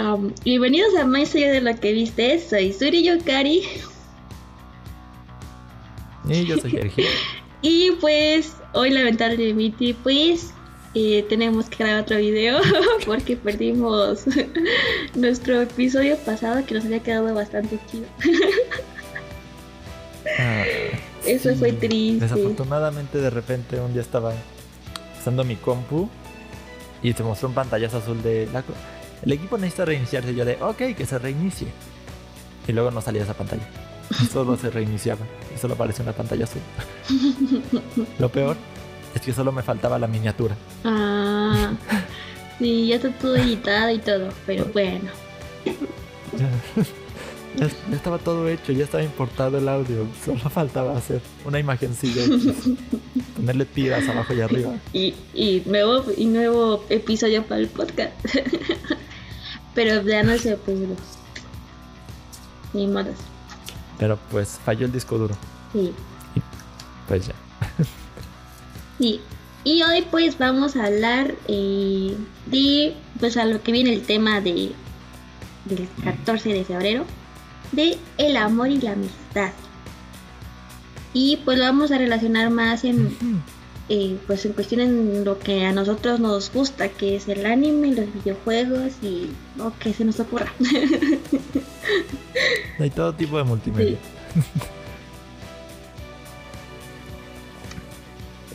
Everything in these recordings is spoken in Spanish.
Hola, bienvenidos a Más allá de lo que viste. Soy Suri Yokari. Y yo soy Sergio. y pues hoy lamentablemente pues eh, tenemos que grabar otro video porque perdimos nuestro episodio pasado que nos había quedado bastante chido. Ah, Eso sí. fue triste. Desafortunadamente de repente un día estaba usando mi compu y se mostró un pantallazo azul de la co- el equipo necesita reiniciarse. Yo de ok, que se reinicie. Y luego no salía esa pantalla. Solo se reiniciaba. Y solo apareció una pantalla azul. Lo peor es que solo me faltaba la miniatura. Ah, sí, ya está todo editado y todo, pero bueno. Ya, estaba todo hecho, ya estaba importado el audio. Solo faltaba hacer una imagencilla. Ponerle tiras abajo y arriba. Y, y nuevo y nuevo episodio para el podcast. pero ya no se pudo. Ni modos. Pero pues falló el disco duro. Sí. Pues ya. Sí, y hoy pues vamos a hablar eh, de pues a lo que viene el tema de del 14 de febrero de el amor y la amistad. Y pues lo vamos a relacionar más en eh, pues en cuestión en lo que a nosotros nos gusta, que es el anime, los videojuegos y lo que se nos ocurra. Hay todo tipo de multimedia.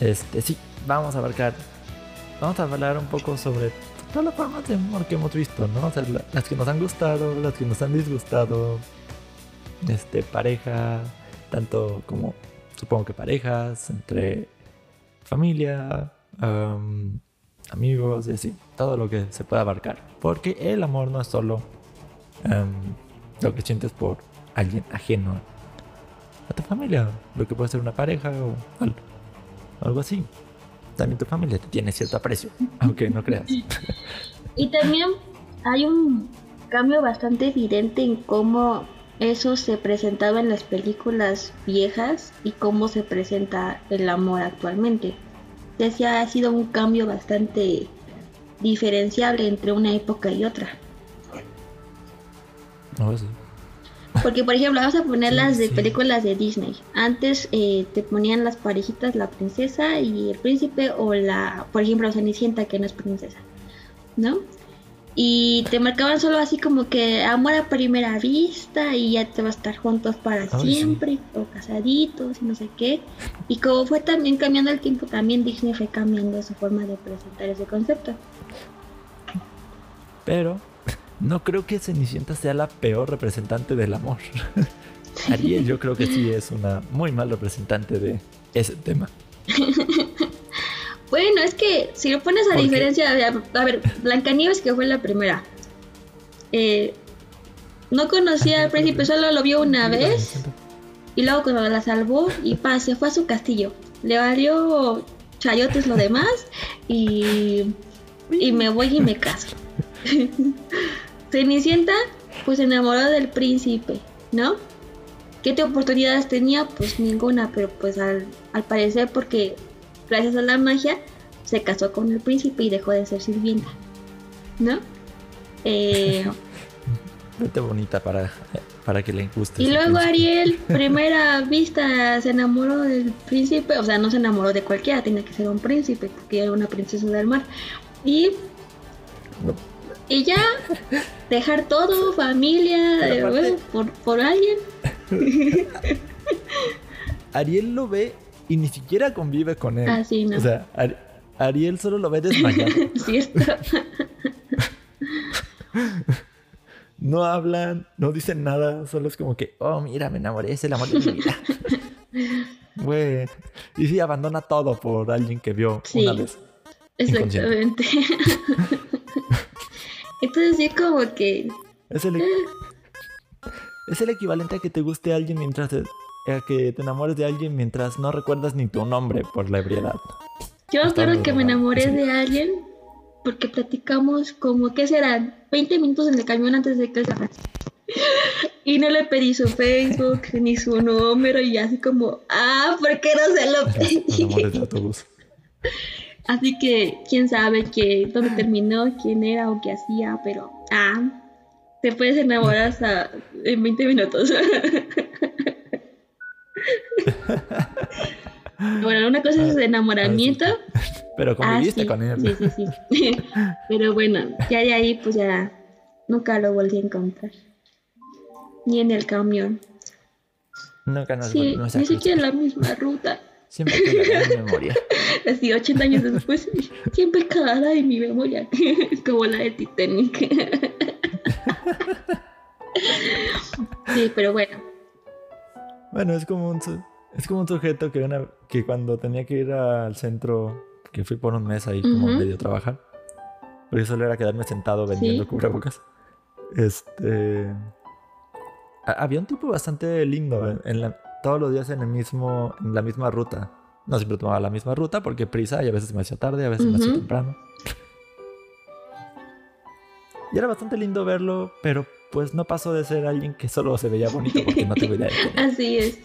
Este, sí, vamos a abarcar. Vamos a hablar un poco sobre todas las formas de amor que hemos visto, ¿no? O sea, la- las que nos han gustado, las que nos han disgustado. Este, pareja, tanto como supongo que parejas, entre familia, am, amigos y así. Todo lo que se pueda abarcar. Porque el amor no es solo lo que sientes por alguien ajeno a tu familia, lo que puede ser una pareja o algo, algo así. También tu familia tiene cierto aprecio, aunque no creas. Y también hay un cambio bastante evidente en cómo eso se presentaba en las películas viejas y cómo se presenta el amor actualmente. Ya se ha sido un cambio bastante diferenciable entre una época y otra. No, sí. Porque, por ejemplo, vamos a poner Sí, las de sí. películas de Disney. Antes eh, te ponían las parejitas, la princesa y el príncipe, o la, por ejemplo, Cenicienta, que no es princesa, ¿no? Y te marcaban solo así como que amor a primera vista y ya te va a estar juntos para sí. siempre, o casaditos y no sé qué. Y como fue también cambiando el tiempo, también Disney fue cambiando su forma de presentar ese concepto. Pero no creo que Cenicienta sea la peor representante del amor. Ariel yo creo que sí es una muy mal representante de ese tema. Bueno, es que si lo pones a diferencia, de- a ver, Blancanieves que fue la primera. Eh, no conocía al príncipe, solo lo vio una vez y luego cuando la salvó y pa, se fue a su castillo. Le valió chayotes lo demás y, y me voy y me caso. Cenicienta pues se enamoró del príncipe, ¿no? ¿Qué oportunidades tenía? Pues ninguna, pero pues al, al parecer porque gracias a la magia se casó con el príncipe y dejó de ser sirvienta, ¿no? Eh, Vete bonita para, para que le guste. y luego príncipe. Ariel, primera vista, se enamoró del príncipe, o sea, no se enamoró de cualquiera, tenía que ser un príncipe, porque era una princesa del mar. Y, y ya, dejar todo, familia, eh, bueno, por, por alguien. Ariel lo ve y ni siquiera convive con él. Ah, sí, no. O sea, Ar- Ariel solo lo ve desmayado. ¿Cierto? no hablan, no dicen nada, solo es como que, oh, mira, me enamoré, es el amor de mi vida. Güey. Y sí, abandona todo por alguien que vio Sí. una vez. Exactamente. Entonces sí como que Es el, es el equivalente a que te guste alguien mientras te- a que te enamores de alguien mientras no recuerdas ni tu nombre por la ebriedad. yo me Está acuerdo muy que me enamoré de alguien porque platicamos como, ¿qué serán? 20 minutos en el camión antes de que él. Y no le pedí su Facebook ni su número y así como, ah, ¿por qué no se lo pedí? amores de autobús. Así que quién sabe que, dónde terminó, quién era o qué hacía, pero ah, te puedes enamorar hasta en 20 minutos. bueno, una cosa es el enamoramiento. Pero conviviste ah, con él. Sí, sí, sí. Pero bueno, ya de ahí pues ya nunca lo volví a encontrar. Ni en el camión. Nunca nos sí, Ni siquiera en la misma ruta. Siempre quedará en mi memoria. Así, 80 años después, siempre quedará en mi memoria. Como la de Titanic. sí, pero bueno. Bueno, es como un, es como un sujeto que, una, que cuando tenía que ir al centro, que fui por un mes ahí como medio a trabajar, porque solo era quedarme sentado vendiendo cubrebocas. Este. Había un tipo bastante lindo en, todos los días en el mismo, en la misma ruta. No siempre tomaba la misma ruta porque prisa y a veces me hacía tarde, a veces me hacía temprano. y era bastante lindo verlo, pero pues no pasó de ser alguien que solo se veía bonito porque no de Así es.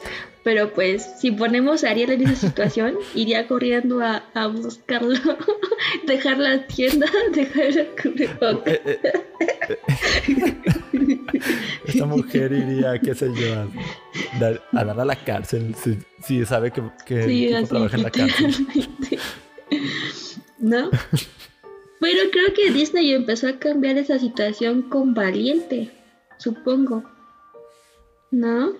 Pero pues, si ponemos a Ariel en esa situación, iría corriendo a, a buscarlo, dejar la tienda, dejar el cubrebocas. Eh, eh, eh, Esta mujer iría, qué sé yo, a, dar a la cárcel si, sabe que, que trabaja en la cárcel. ¿No? Pero creo que Disney empezó a cambiar esa situación con Valiente supongo. ¿No?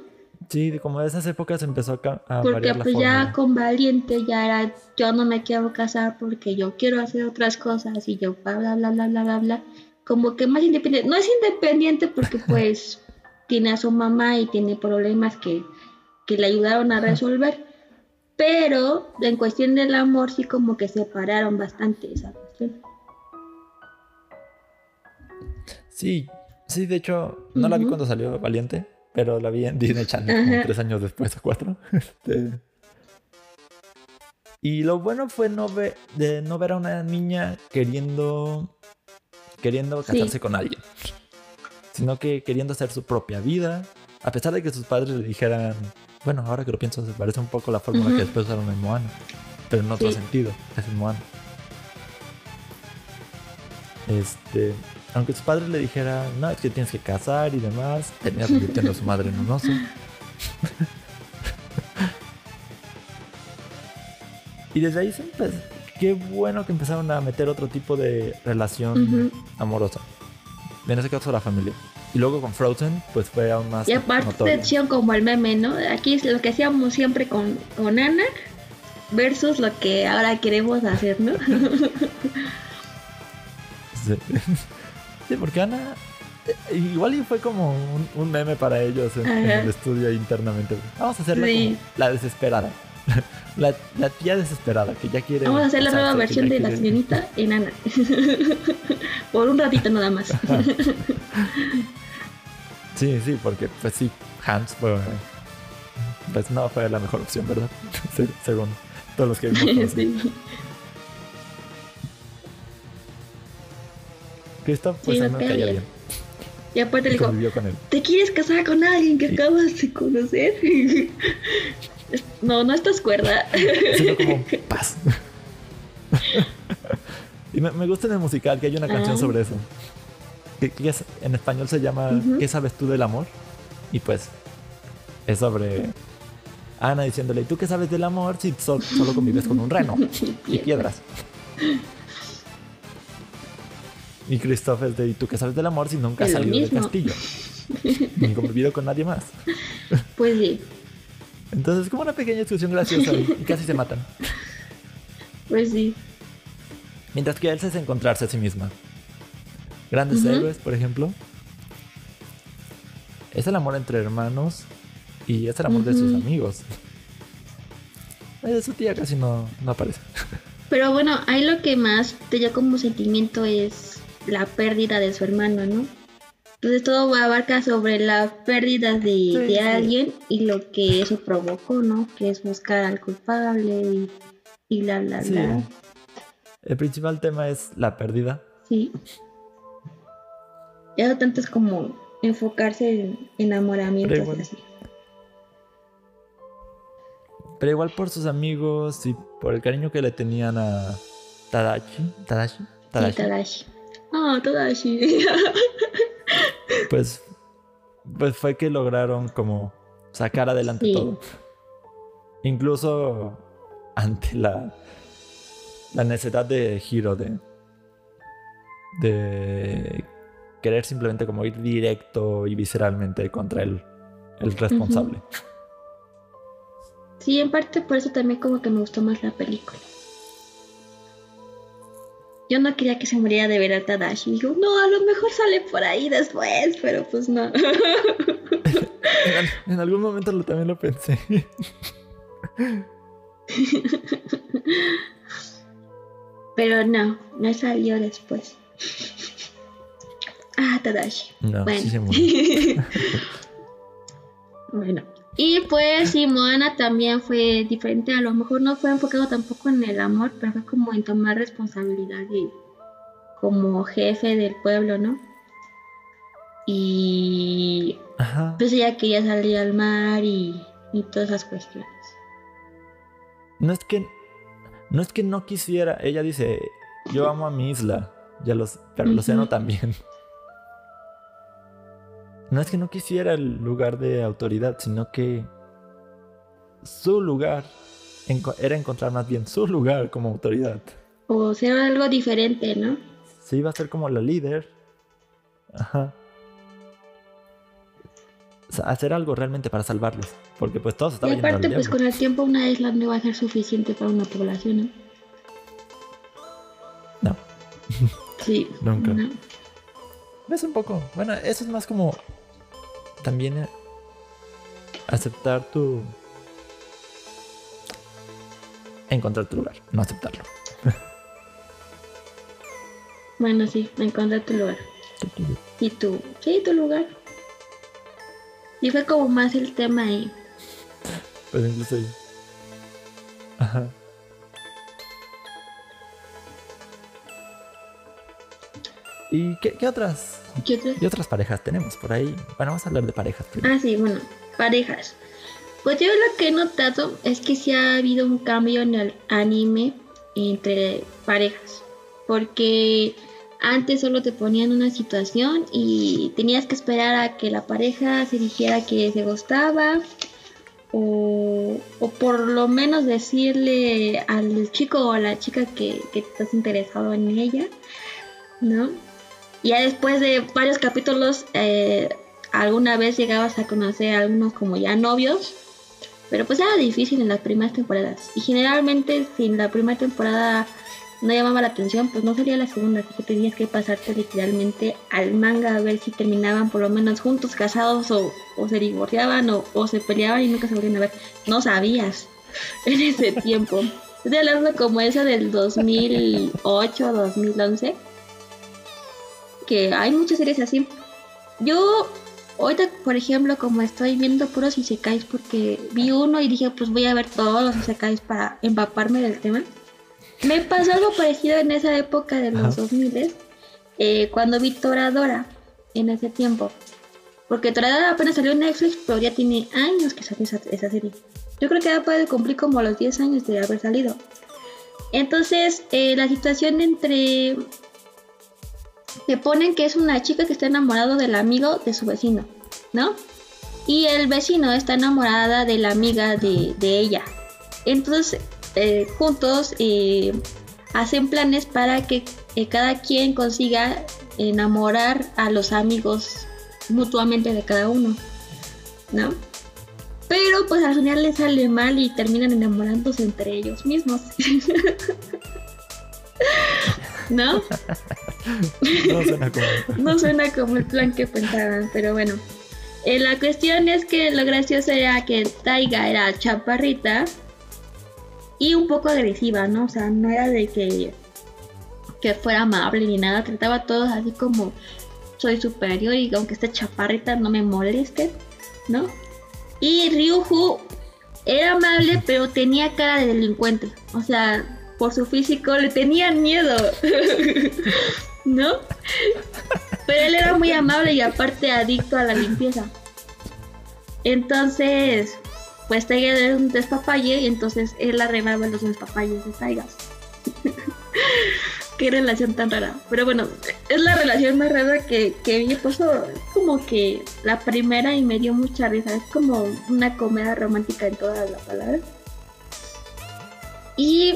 Sí, como de esas épocas empezó a, a Porque pues ya con Valiente ya era, yo no me quiero casar porque yo quiero hacer otras cosas y yo bla, bla, bla, bla, bla, bla, bla. Como que más independiente. No es independiente porque pues tiene a su mamá y tiene problemas que, que le ayudaron a resolver. Pero en cuestión del amor sí como que separaron bastante esa cuestión. Sí, Sí, de hecho, no la vi cuando salió Valiente, pero la vi en Disney Channel como tres años después o cuatro. Este, y lo bueno fue no ver, de no ver a una niña queriendo, queriendo casarse con alguien, sino que queriendo hacer su propia vida, a pesar de que sus padres le dijeran, bueno, ahora que lo pienso, se parece un poco la fórmula que después usaron en Moana, pero en otro sentido, es en Moana. Este, aunque sus padres le dijeran, no, es que tienes que casar y demás, termina convirtiendo a su madre en un oso. y desde ahí pues, qué bueno que empezaron a meter otro tipo de relación amorosa. En ese caso la familia. Y luego con Frozen, pues fue aún más. Y aparte de como el meme, ¿no? Aquí es lo que hacíamos siempre con, con Ana versus lo que ahora queremos hacer, ¿no? sí. Sí, porque Ana. Eh, igual fue como un, meme para ellos en, el estudio internamente. Vamos a hacerla como la desesperada. La, tía desesperada que ya quiere. Vamos a hacer la nueva versión de la señorita en Ana. Por un ratito nada más. sí, sí, porque pues sí, Hans fue. Pues no fue la mejor opción, ¿verdad? Según todos los que vimos. sí. Pues sí, me caía bien. Y aparte le dijo, ¿te quieres casar con alguien que acabas de conocer? no, no estás cuerda. Sino como paz. y me, gusta en el musical que hay una canción ah. sobre eso. Que, en español se llama ¿Qué sabes tú del amor? Y pues es sobre Ana diciéndole, ¿tú qué sabes del amor si solo convives con un reno y piedras? Y Christopher de ¿y tú qué sabes del amor si nunca has salido del castillo? Ni convivido con nadie más. Pues sí. Entonces es como una pequeña discusión graciosa y casi se matan. Pues sí. Mientras que él se es encontrarse a sí misma. Grandes héroes, por ejemplo. Es el amor entre hermanos y es el amor de sus amigos. De su tía casi no, no aparece. Pero bueno, ahí lo que más te dio como sentimiento es la pérdida de su hermano, ¿no? Entonces todo abarca sobre la pérdida de, alguien y lo que eso provocó, ¿no? Que es buscar al culpable y, y bla, bla, bla. El principal tema es la pérdida. Sí. Ya no tanto es como enfocarse en enamoramientos pero así. Pero igual por sus amigos y por el cariño que le tenían a Tadashi. Tadashi. Tadashi. Ah, Tadashi. pues, pues fue que lograron como sacar adelante Sí. todo. Incluso ante la, la necesidad de giro de, de querer simplemente como ir directo y visceralmente contra el, el responsable. Sí, en parte por eso también como que me gustó más la película. Yo no quería que se muriera de ver a Tadashi. Digo, no, a lo mejor sale por ahí después, pero pues no. En, al- en algún momento lo, también lo pensé. pero no, no salió después. Ah, Tadashi. No, Bueno. sí se murió. Bueno. Y pues sí, Moana también fue diferente. A lo mejor no fue enfocado tampoco en el amor, pero fue como en tomar responsabilidad y como jefe del pueblo, ¿no? Y Ajá. pues ella quería salir al mar y, y todas esas cuestiones. No es que no es que no quisiera, ella dice, yo amo a mi isla, ya los, pero el océano también. No es que no quisiera el lugar de autoridad, sino que su lugar era encontrar más bien su lugar como autoridad. O ser algo diferente, ¿no? Se iba a ser como la líder. Ajá. O sea, hacer algo realmente para salvarlos. Porque pues todos Y estaban al aparte, pues con el tiempo una isla no iba a ser suficiente para una población, ¿no? No. Sí. Nunca. no. Es un poco. Bueno, eso es más como. También aceptar tu. Encontrar tu lugar, no aceptarlo. Bueno, sí, encontrar tu lugar. Y tu, sí, tu lugar. Y fue como más el tema ahí. Pues incluso ahí. Ajá. ¿Y qué, qué otras? ¿Qué otro? ¿Qué otras parejas tenemos por ahí? Bueno, vamos a hablar de parejas primero. Ah, sí, bueno, parejas. Pues yo lo que he notado es que sí ha habido un cambio en el anime entre parejas. Porque antes solo te ponían una situación y tenías que esperar a que la pareja se dijera que se gustaba. O, o por lo menos decirle al chico o a la chica que, que estás interesado en ella, ¿no? Ya después de varios capítulos, eh, alguna vez llegabas a conocer a algunos como ya novios, pero pues era difícil en las primeras temporadas. Y generalmente si en la primera temporada no llamaba la atención, pues no salía la segunda, así que tenías que pasarte literalmente al manga a ver si terminaban por lo menos juntos, casados o, se divorciaban o, o se peleaban y nunca se volvían a ver. No sabías en ese tiempo. Estoy hablando como eso del 2008, 2011 que hay muchas series así. Yo ahorita, por ejemplo, como estoy viendo puros isekais porque vi uno y dije, pues voy a ver todos los isekais para empaparme del tema. Me pasó algo parecido en esa época de los Ajá. 2000 eh, cuando vi Toradora en ese tiempo. Porque Toradora apenas salió en Netflix, pero ya tiene años que salió esa, esa serie. Yo creo que ya puede cumplir como los 10 años de haber salido. Entonces, eh, la situación entre te ponen que es una chica que está enamorado del amigo de su vecino, ¿no? Y el vecino está enamorada de la amiga de, de ella. Entonces, eh, juntos eh, hacen planes para que cada quien consiga enamorar a los amigos mutuamente de cada uno, ¿no? Pero pues al final les sale mal y terminan enamorándose entre ellos mismos. ¿No? No suena como. No suena como el plan que pensaban, pero bueno. Eh, la cuestión es que lo gracioso era que Taiga era chaparrita y un poco agresiva, ¿no? O sea, no era de que, que fuera amable ni nada, trataba a todos así como soy superior y aunque esté chaparrita no me moleste, ¿no? Y Ryuju era amable pero tenía cara de delincuente, o sea, por su físico le tenían miedo, ¿no? Pero él era muy amable y aparte adicto a la limpieza. Entonces, pues Taiga era un despapalle y entonces él arreglaba los despapalles de Taiga. qué relación tan rara. Pero bueno, es la relación más rara que, que vi. Puso como que la primera y me dio mucha risa. Es como una comedia romántica en todas las palabras. Y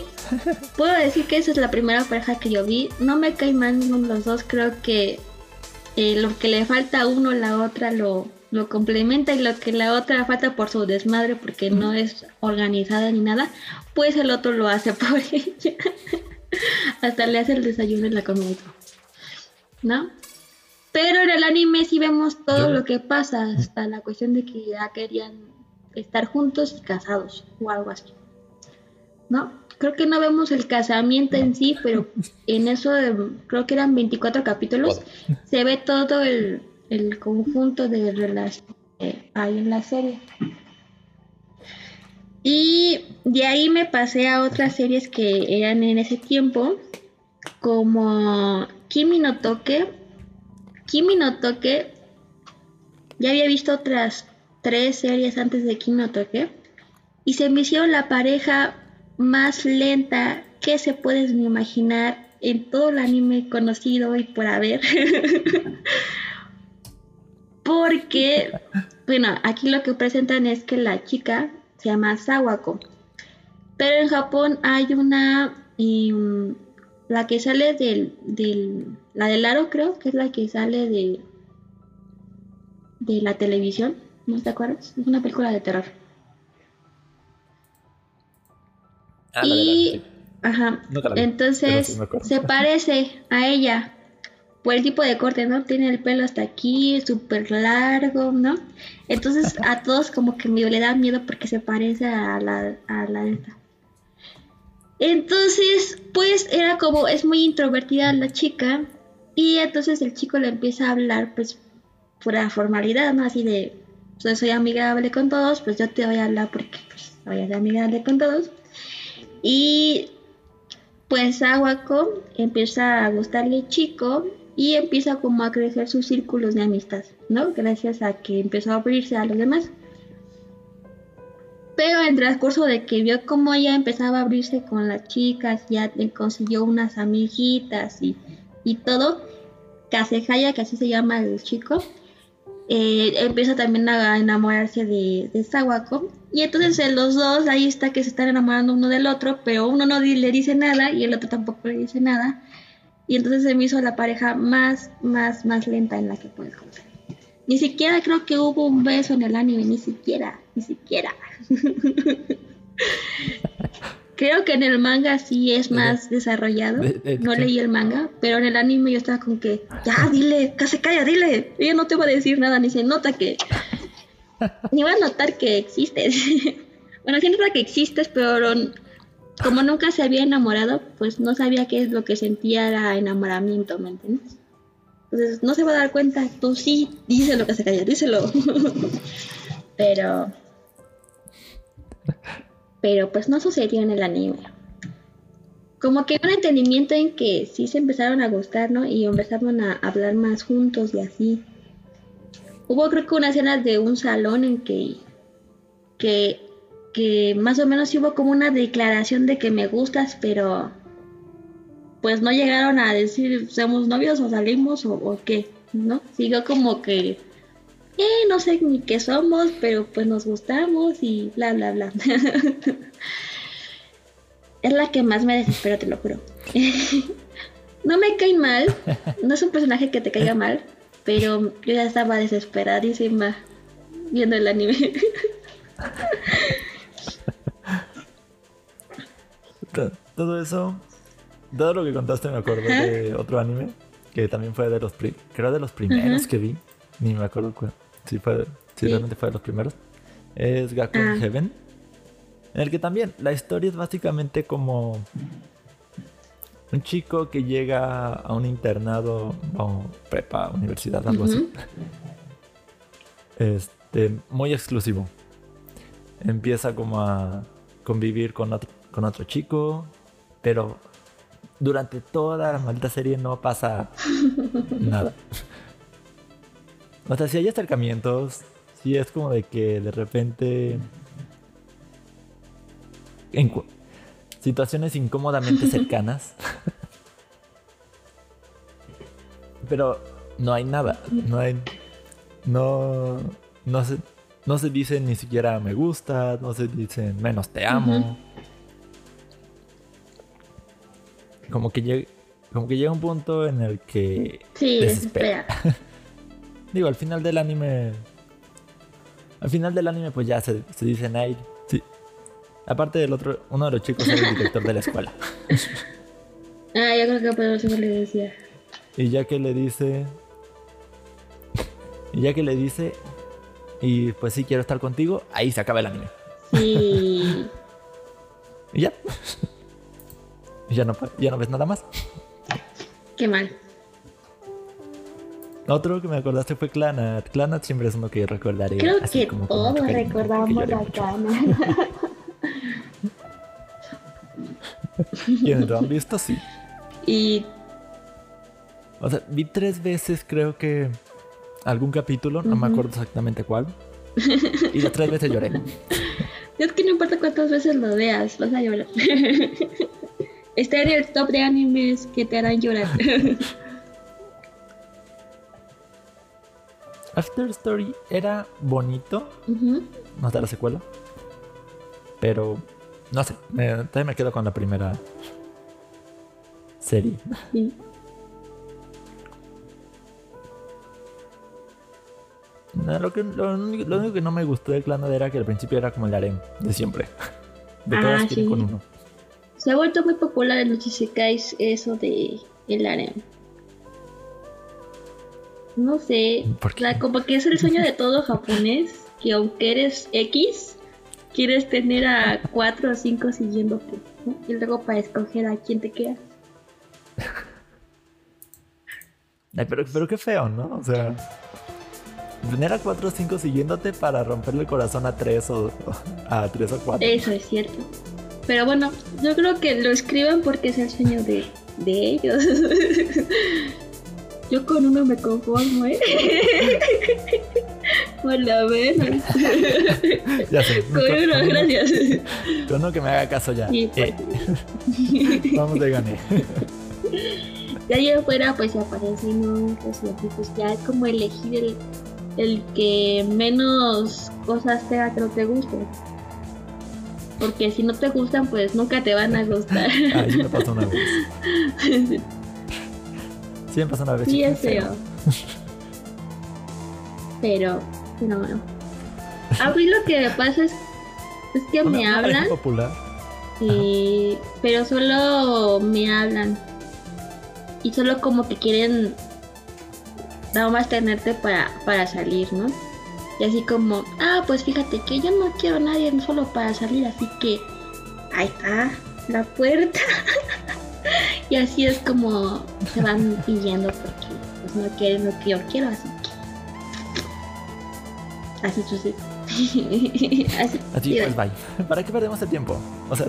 puedo decir que esa es la primera pareja que yo vi. No me cae mal ninguno de los dos. Creo que eh, lo que le falta a uno, la otra lo, lo complementa y lo que la otra falta por su desmadre porque no es organizada ni nada, pues el otro lo hace por ella. Hasta le hace el desayuno en la comida. ¿No? Pero en el anime sí vemos todo lo que pasa, hasta la cuestión de que ya querían estar juntos y casados o algo así. ¿No? Creo que no vemos el casamiento en sí, pero en eso creo que eran 24 capítulos, se ve todo el, el conjunto de relaciones que hay en la serie. Y de ahí me pasé a otras series que eran en ese tiempo, como Kimi no Toque. Kimi no Toque, ya había visto otras tres series antes de Kimi no Toque, y se me hicieron la pareja más lenta que se puedes imaginar en todo el anime conocido y por haber. Porque, bueno, aquí lo que presentan es que la chica se llama Sawako. Pero en Japón hay una, em, la que sale del, del, la del aro creo, que es la que sale de, de la televisión, ¿no te acuerdas? Es una película de terror. Ah, y, ajá, entonces se parece a ella, por el tipo de corte, ¿no? Tiene el pelo hasta aquí, súper largo, ¿no? Entonces a todos como que le da miedo porque se parece a la, a la esta. Entonces, pues era como, es muy introvertida la chica y entonces el chico le empieza a hablar pues pura formalidad, ¿no? Así de, pues, soy amigable con todos, pues yo te voy a hablar porque pues voy a ser amigable con todos. Y pues Aguaco empieza a gustarle el chico y empieza como a crecer sus círculos de amistad, ¿no? Gracias a que empezó a abrirse a los demás. Pero en transcurso de que vio cómo ella empezaba a abrirse con las chicas, ya consiguió unas amiguitas y, y todo, Kasehaya, que así se llama el chico, eh, empieza también a enamorarse de, de Sawako. Y entonces los dos, ahí está que se están enamorando uno del otro, pero uno no le dice nada y el otro tampoco le dice nada. Y entonces se me hizo la pareja más, más, más lenta en la que puedes conocer. Ni siquiera creo que hubo un beso en el anime, ni siquiera, ni siquiera. creo que en el manga sí es más desarrollado. no leí el manga, pero en el anime yo estaba con que, ya, dile, casi calla, dile. Ella no te va a decir nada, ni se nota que. ni va a notar que existes. bueno, sí nota que existes, pero como nunca se había enamorado, pues no sabía qué es lo que sentía era enamoramiento, ¿me entiendes? Entonces no se va a dar cuenta, tú sí, díselo que se calla, díselo. pero. Pero pues no sucedió en el anime. Como que un entendimiento en que sí se empezaron a gustar, ¿no? Y empezaron a hablar más juntos y así. Hubo creo que una escena de un salón en que, que que más o menos hubo como una declaración de que me gustas, pero pues no llegaron a decir somos novios o salimos o, qué, ¿no? Siguió como que, eh, no sé ni qué somos, pero pues nos gustamos y bla, bla, bla. es la que más me desespera, te lo juro. no me cae mal, no es un personaje que te caiga mal, pero yo ya estaba desesperadísima viendo el anime. todo eso, todo lo que contaste me acuerdo de otro anime que también fue de los, creo de los primeros que vi, ni me acuerdo cuál, si, fue, si realmente fue de los primeros, es Gakuen ah. Heaven, en el que también la historia es básicamente como un chico que llega a un internado o prepa, universidad, algo así. Este, muy exclusivo. Empieza como a convivir con otro con otro chico, pero durante toda la maldita serie no pasa nada. O sea, si hay acercamientos, si es como de que de repente... En situaciones incómodamente cercanas. pero no hay nada. No hay. No. No se, no se dice ni siquiera me gusta. No se dice menos te amo. Como que llega. Como que llega un punto en el que. Sí, desespera. Digo, al final del anime. Al final del anime, pues ya se, se dicen ahí. Sí. Aparte del otro, uno de los chicos era el director de la escuela. ah, yo creo que por eso le decía. Y ya que le dice. Y ya que le dice. Y pues sí, quiero estar contigo, ahí se acaba el anime. Sí. y ya. y ya no, ya no ves nada más. Qué mal. Otro que me acordaste fue Clanat. Clanat siempre es uno que recordaré. Creo que todos recordamos la Clanat. ¿Quiénes lo han visto? Sí. Y. O sea, vi tres veces, creo que. Algún capítulo, no me acuerdo exactamente cuál. Y las tres veces lloré. Es que no importa cuántas veces lo veas, vas a llorar. Está en el top de animes que te harán llorar. After Story era bonito. No está la secuela. Pero no sé, me, todavía me quedo con la primera serie. lo, que, lo, único que no me gustó del clan era que al principio era como el harem de siempre. De todas ah, con uno. Se ha vuelto muy popular en los isekais eso de el harem. No sé, como que es el sueño de todo japonés, que aunque eres X, quieres tener a cuatro o cinco siguiéndote, Y luego para escoger a quién te quedas. pero, pero qué feo, ¿no? O sea, tener a cuatro o cinco siguiéndote para romperle el corazón a tres o a tres o cuatro. Eso es cierto. Pero bueno, yo creo que lo escriban porque es el sueño de, de ellos. yo con uno me conformo, ¿eh? Por la menos. ya sé. Con uno, gracias. Con uno que me haga caso ya. Sí, eh. Vamos de gané. Ya allá afuera pues aparecen otros y pues ya es como elegir el, el que menos cosas no te gusten. Porque si no te gustan, pues nunca te van a gustar. ah, sí me pasó una vez. Me pasó una vez. Sí, es feo. Pero, no, bueno. A mí lo que me pasa es, es que me hablan. popular. Y, pero solo me hablan. Y solo como que quieren nada más tenerte para, para salir, ¿no? Y así como, ah, pues fíjate que yo no quiero a nadie solo para salir, así que ahí está la puerta. y así es como se van pidiendo porque pues no quieren lo que yo quiero, así que así sucede. así, así pues bye. ¿Para qué perdemos el tiempo? O sea.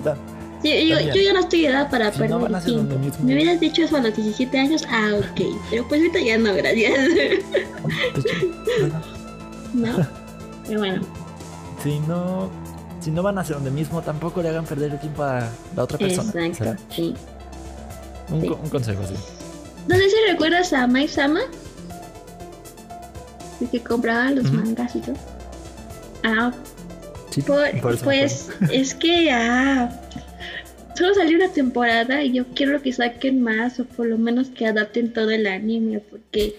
Sí, yo, yo, ya no estoy edad para perder el tiempo. Me hubieras dicho eso a los 17 años, ah, ok. Pero pues ahorita ya no, gracias. ¿no? Pero bueno. Si no, si no van a hacer donde mismo, tampoco le hagan perder el tiempo a la otra persona. Exacto, sí. Un, un, consejo, sí. No sé si recuerdas a Mike Sama. El que compraba los mangas y todo. Ah, sí, pues es que ah, solo salió una temporada y yo quiero que saquen más o por lo menos que adapten todo el anime porque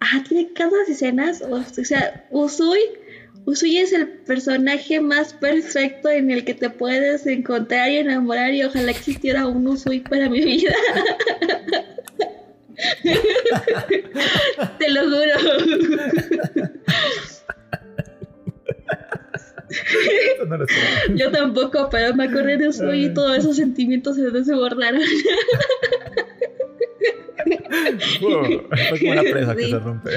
ah, tiene cada escenas, o, sea, Usui, Usui es el personaje más perfecto en el que te puedes encontrar y enamorar y ojalá existiera un Usui para mi vida. te lo juro. Yo tampoco, pero me acordé de Usui y todos esos sentimientos se desbordaron. fue como una presa que se rompe.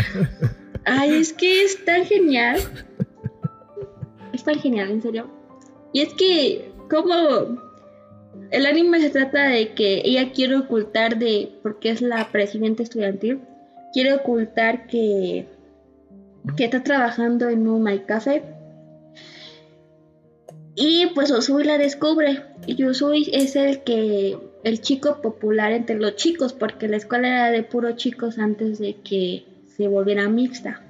Ay, es que es tan genial. Es tan genial, en serio. Y es que, como el anime se trata de que ella quiere ocultar de, porque es la presidenta estudiantil, quiere ocultar que, que está trabajando en un My Café. Y pues Usui la descubre. Y Usui es el que el chico popular entre los chicos, porque la escuela era de puros chicos antes de que se volviera mixta.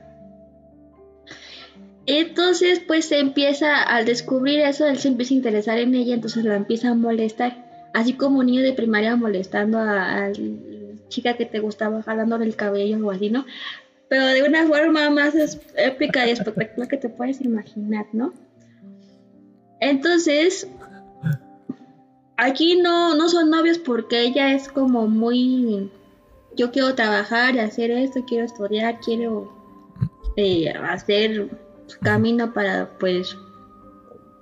Entonces, pues se empieza, al descubrir eso, él se empieza a interesar en ella, entonces la empieza a molestar, así como un niño de primaria molestando a, la chica que te gustaba, jalándole el cabello o así, ¿no? Pero de una forma más épica y espectacular que te puedes imaginar, ¿no? Entonces, aquí no, no son novios porque ella es como muy, yo quiero trabajar y hacer esto, quiero estudiar, quiero eh, hacer camino para pues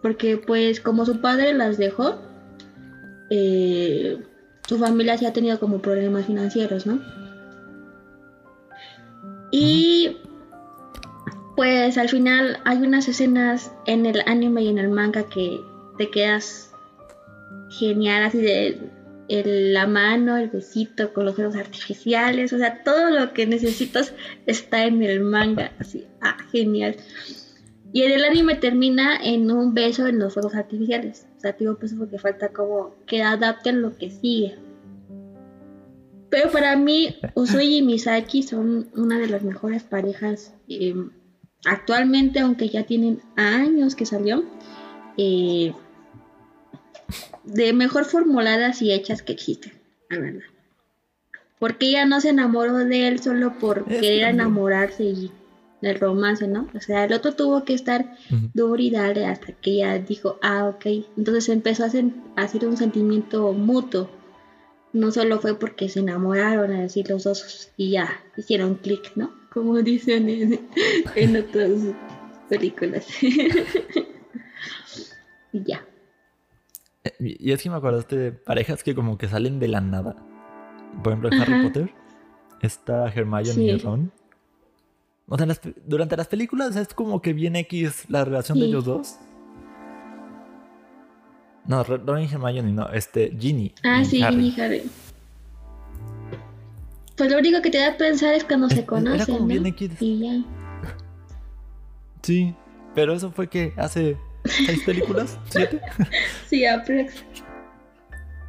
porque pues como su padre las dejó eh, su familia sí ha tenido como problemas financieros no y pues al final hay unas escenas en el anime y en el manga que te quedas genial así de la mano, el besito con los ojos artificiales, o sea, todo lo que necesitas está en el manga, así, ah, genial. Y en el anime termina en un beso en los fuegos artificiales. O sea, digo, pues porque falta como que adapten lo que sigue. Pero para mí, Usui y Misaki son una de las mejores parejas em, actualmente, aunque ya tienen años que salió. Eh, de mejor formuladas y hechas que existen, la verdad. Porque ella no se enamoró de él solo por querer enamorarse y del romance, ¿no? O sea, el otro tuvo que estar duro y darle hasta que ella dijo, ah, ok. Entonces empezó a, hacer un sentimiento mutuo. No solo fue porque se enamoraron, a decir los dos y ya hicieron clic, ¿no? Como dicen en, otras películas. y ya. Y es que me acordaste de parejas que como que salen de la nada. Por ejemplo, en Harry Potter está Hermione y Ron o sea, durante las películas es como que viene X la relación de ellos dos. No, Ron y Hermione, no, este, Ginny. Ah, sí, Ginny y Harry. Pues lo único que te da a pensar es cuando se conocen, ¿no? Y ya. Sí, pero eso fue que hace seis películas, siete. sí, aprox.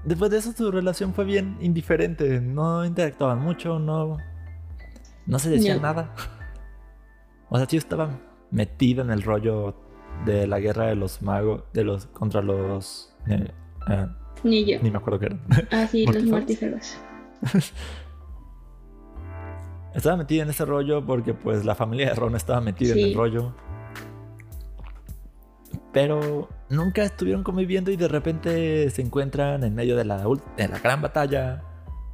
Después de eso su relación fue bien indiferente, no interactuaban mucho, no, no se decían nada. O sea, sí estaba metido en el rollo de la guerra de los magos, de los contra los eh, eh, ni yo. Ni me acuerdo qué eran. Ah, sí, los mortíferos. estaba metido en ese rollo porque pues la familia de Ron estaba metida en el rollo. Pero nunca estuvieron conviviendo y de repente se encuentran en medio de la, de la gran batalla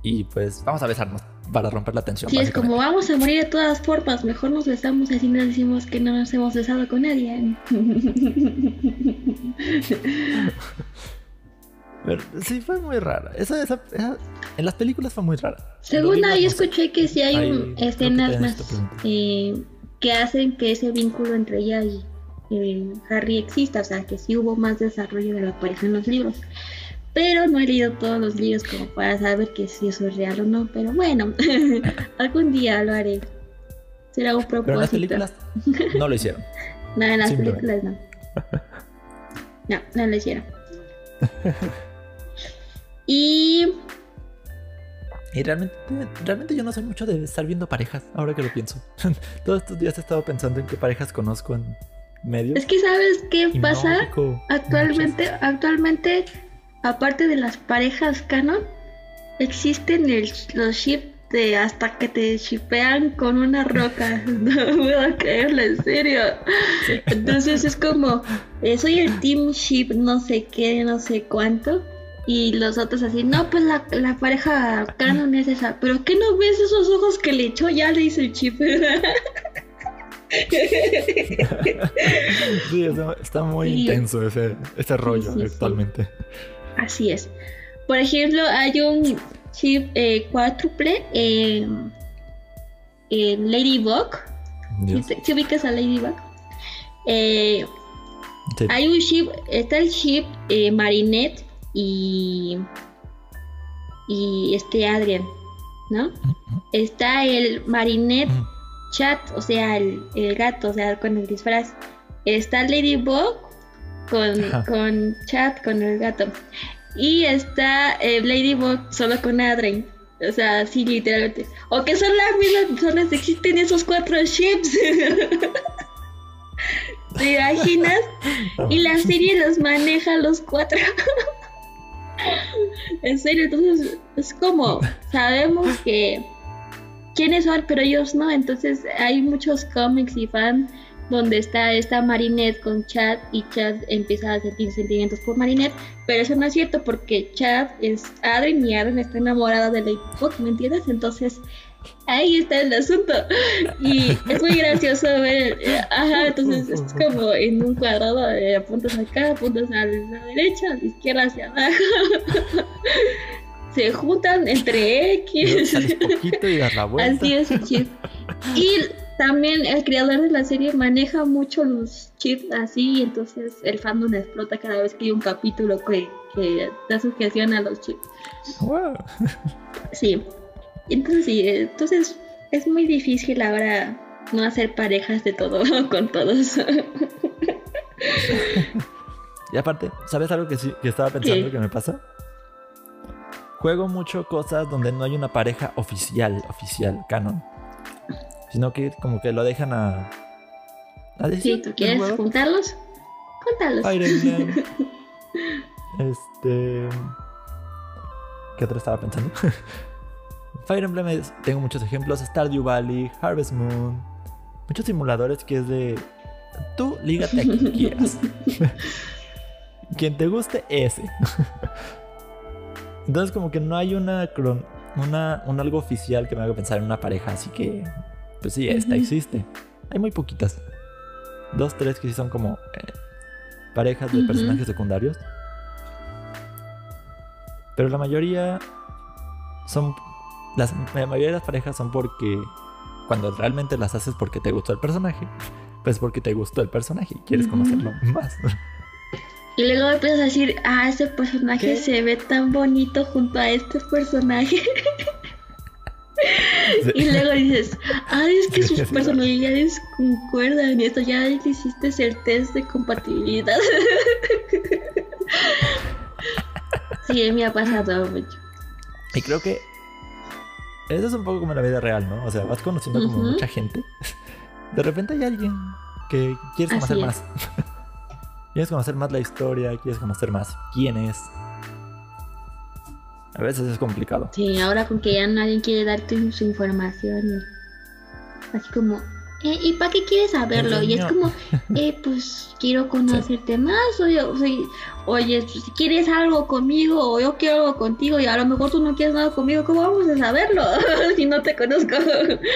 y pues vamos a besarnos para romper la tensión. Sí, es como vamos a morir de todas formas, mejor nos besamos y así nos decimos que no nos hemos besado con nadie. sí, fue muy rara. Esa, esa, en las películas fue muy rara. Según ahí escuché que sí hay, escenas más eh, que hacen que ese vínculo entre ella y eh, Harry exista, o sea, que sí hubo más desarrollo de la pareja en los libros pero no he leído todos los libros como para saber que si eso es real o no. Pero bueno, algún día lo haré. Será un propósito. Pero en las películas no lo hicieron. no, en las películas no. No, no lo hicieron. y. Y realmente, realmente yo no sé mucho de estar viendo parejas, ahora que lo pienso. Todos estos días he estado pensando en qué parejas conozco en Es que sabes qué pasa actualmente, actualmente aparte de las parejas canon, existen los ships de hasta que te shipean con una roca. No puedo creerlo, en serio. Entonces es como, eh, soy el team ship, no sé qué, no sé cuánto. Y los otros así, no, pues la, la pareja canon es esa. Pero ¿qué no ves esos ojos que le echó? Ya le hizo el chip. sí, está, muy intenso ese, ese rollo actualmente. Así es. Por ejemplo, hay un chip eh, cuádruple en, Ladybug. Si, ubicas a Ladybug. Eh, hay un chip, está el chip eh, Marinette y, y este Adrian, ¿no? Está el Marinette Chat, o sea, el, el, gato, o sea, con el disfraz. Está Ladybug con, con chat, con el gato. Y está eh, Ladybug solo con Adrien. O sea, sí, literalmente. O que son las mismas personas, existen esos cuatro ships. ¿Te imaginas? Y la serie los maneja los cuatro. en serio, entonces es como, sabemos que quiénes son, pero ellos no. Entonces hay muchos cómics y fans donde está esta Marinette con Chad y Chad empieza a sentir sentimientos por Marinette, pero eso no es cierto porque Chad es Adrien y Adrien está enamorada de Lady ¿me entiendes? Entonces ahí está el asunto y es muy gracioso ver, ajá, entonces es como en un cuadrado, de apuntas acá, apuntas a la derecha, izquierda, hacia abajo. Se juntan entre X. poquito y das la vuelta. Así es, Y también el creador de la serie maneja mucho los chips así, entonces el fandom explota cada vez que hay un capítulo que, que da sujeción a los chips. Sí, entonces sí, entonces es muy difícil ahora no hacer parejas de todo con todos. y aparte, ¿sabes algo que, sí, que estaba pensando que me pasa? Juego mucho cosas donde no hay una pareja oficial, oficial, canon sino que como que lo dejan a... a decir, sí, ¿tú quieres juntarlos? Júntalos. este... ¿Qué otro estaba pensando? Fire Emblem tengo muchos ejemplos, Stardew Valley, Harvest Moon, muchos simuladores que es de tú lígate a quien quieras. quien te guste ese. Entonces como que no hay una, una un algo oficial que me haga pensar en una pareja, así que pues sí, esta existe. Hay muy poquitas. Dos, tres que sí son como eh, parejas de personajes secundarios. Pero la mayoría son. Las, la mayoría de las parejas son porque. Cuando realmente las haces porque te gustó el personaje, pues porque te gustó el personaje y quieres conocerlo más. Y luego empiezas a decir, ah, ese personaje se ve tan bonito junto a este personaje. Y luego dices, ah, es que sus personalidades concuerdan y esto ya hiciste el test de compatibilidad. sí, me ha pasado mucho. Y creo que eso es un poco como la vida real, ¿no? O sea, vas conociendo como mucha gente. De repente hay alguien que quieres conocer más. quieres conocer más la historia, quieres conocer más quién es. A veces es complicado. Sí, ahora con que ya nadie quiere darte su información. Así como, eh, ¿y para qué quieres saberlo? Y es como, eh, pues quiero conocerte más. O yo, oye, pues, si quieres algo conmigo o yo quiero algo contigo y a lo mejor tú no quieres nada conmigo, ¿cómo vamos a saberlo si no te conozco?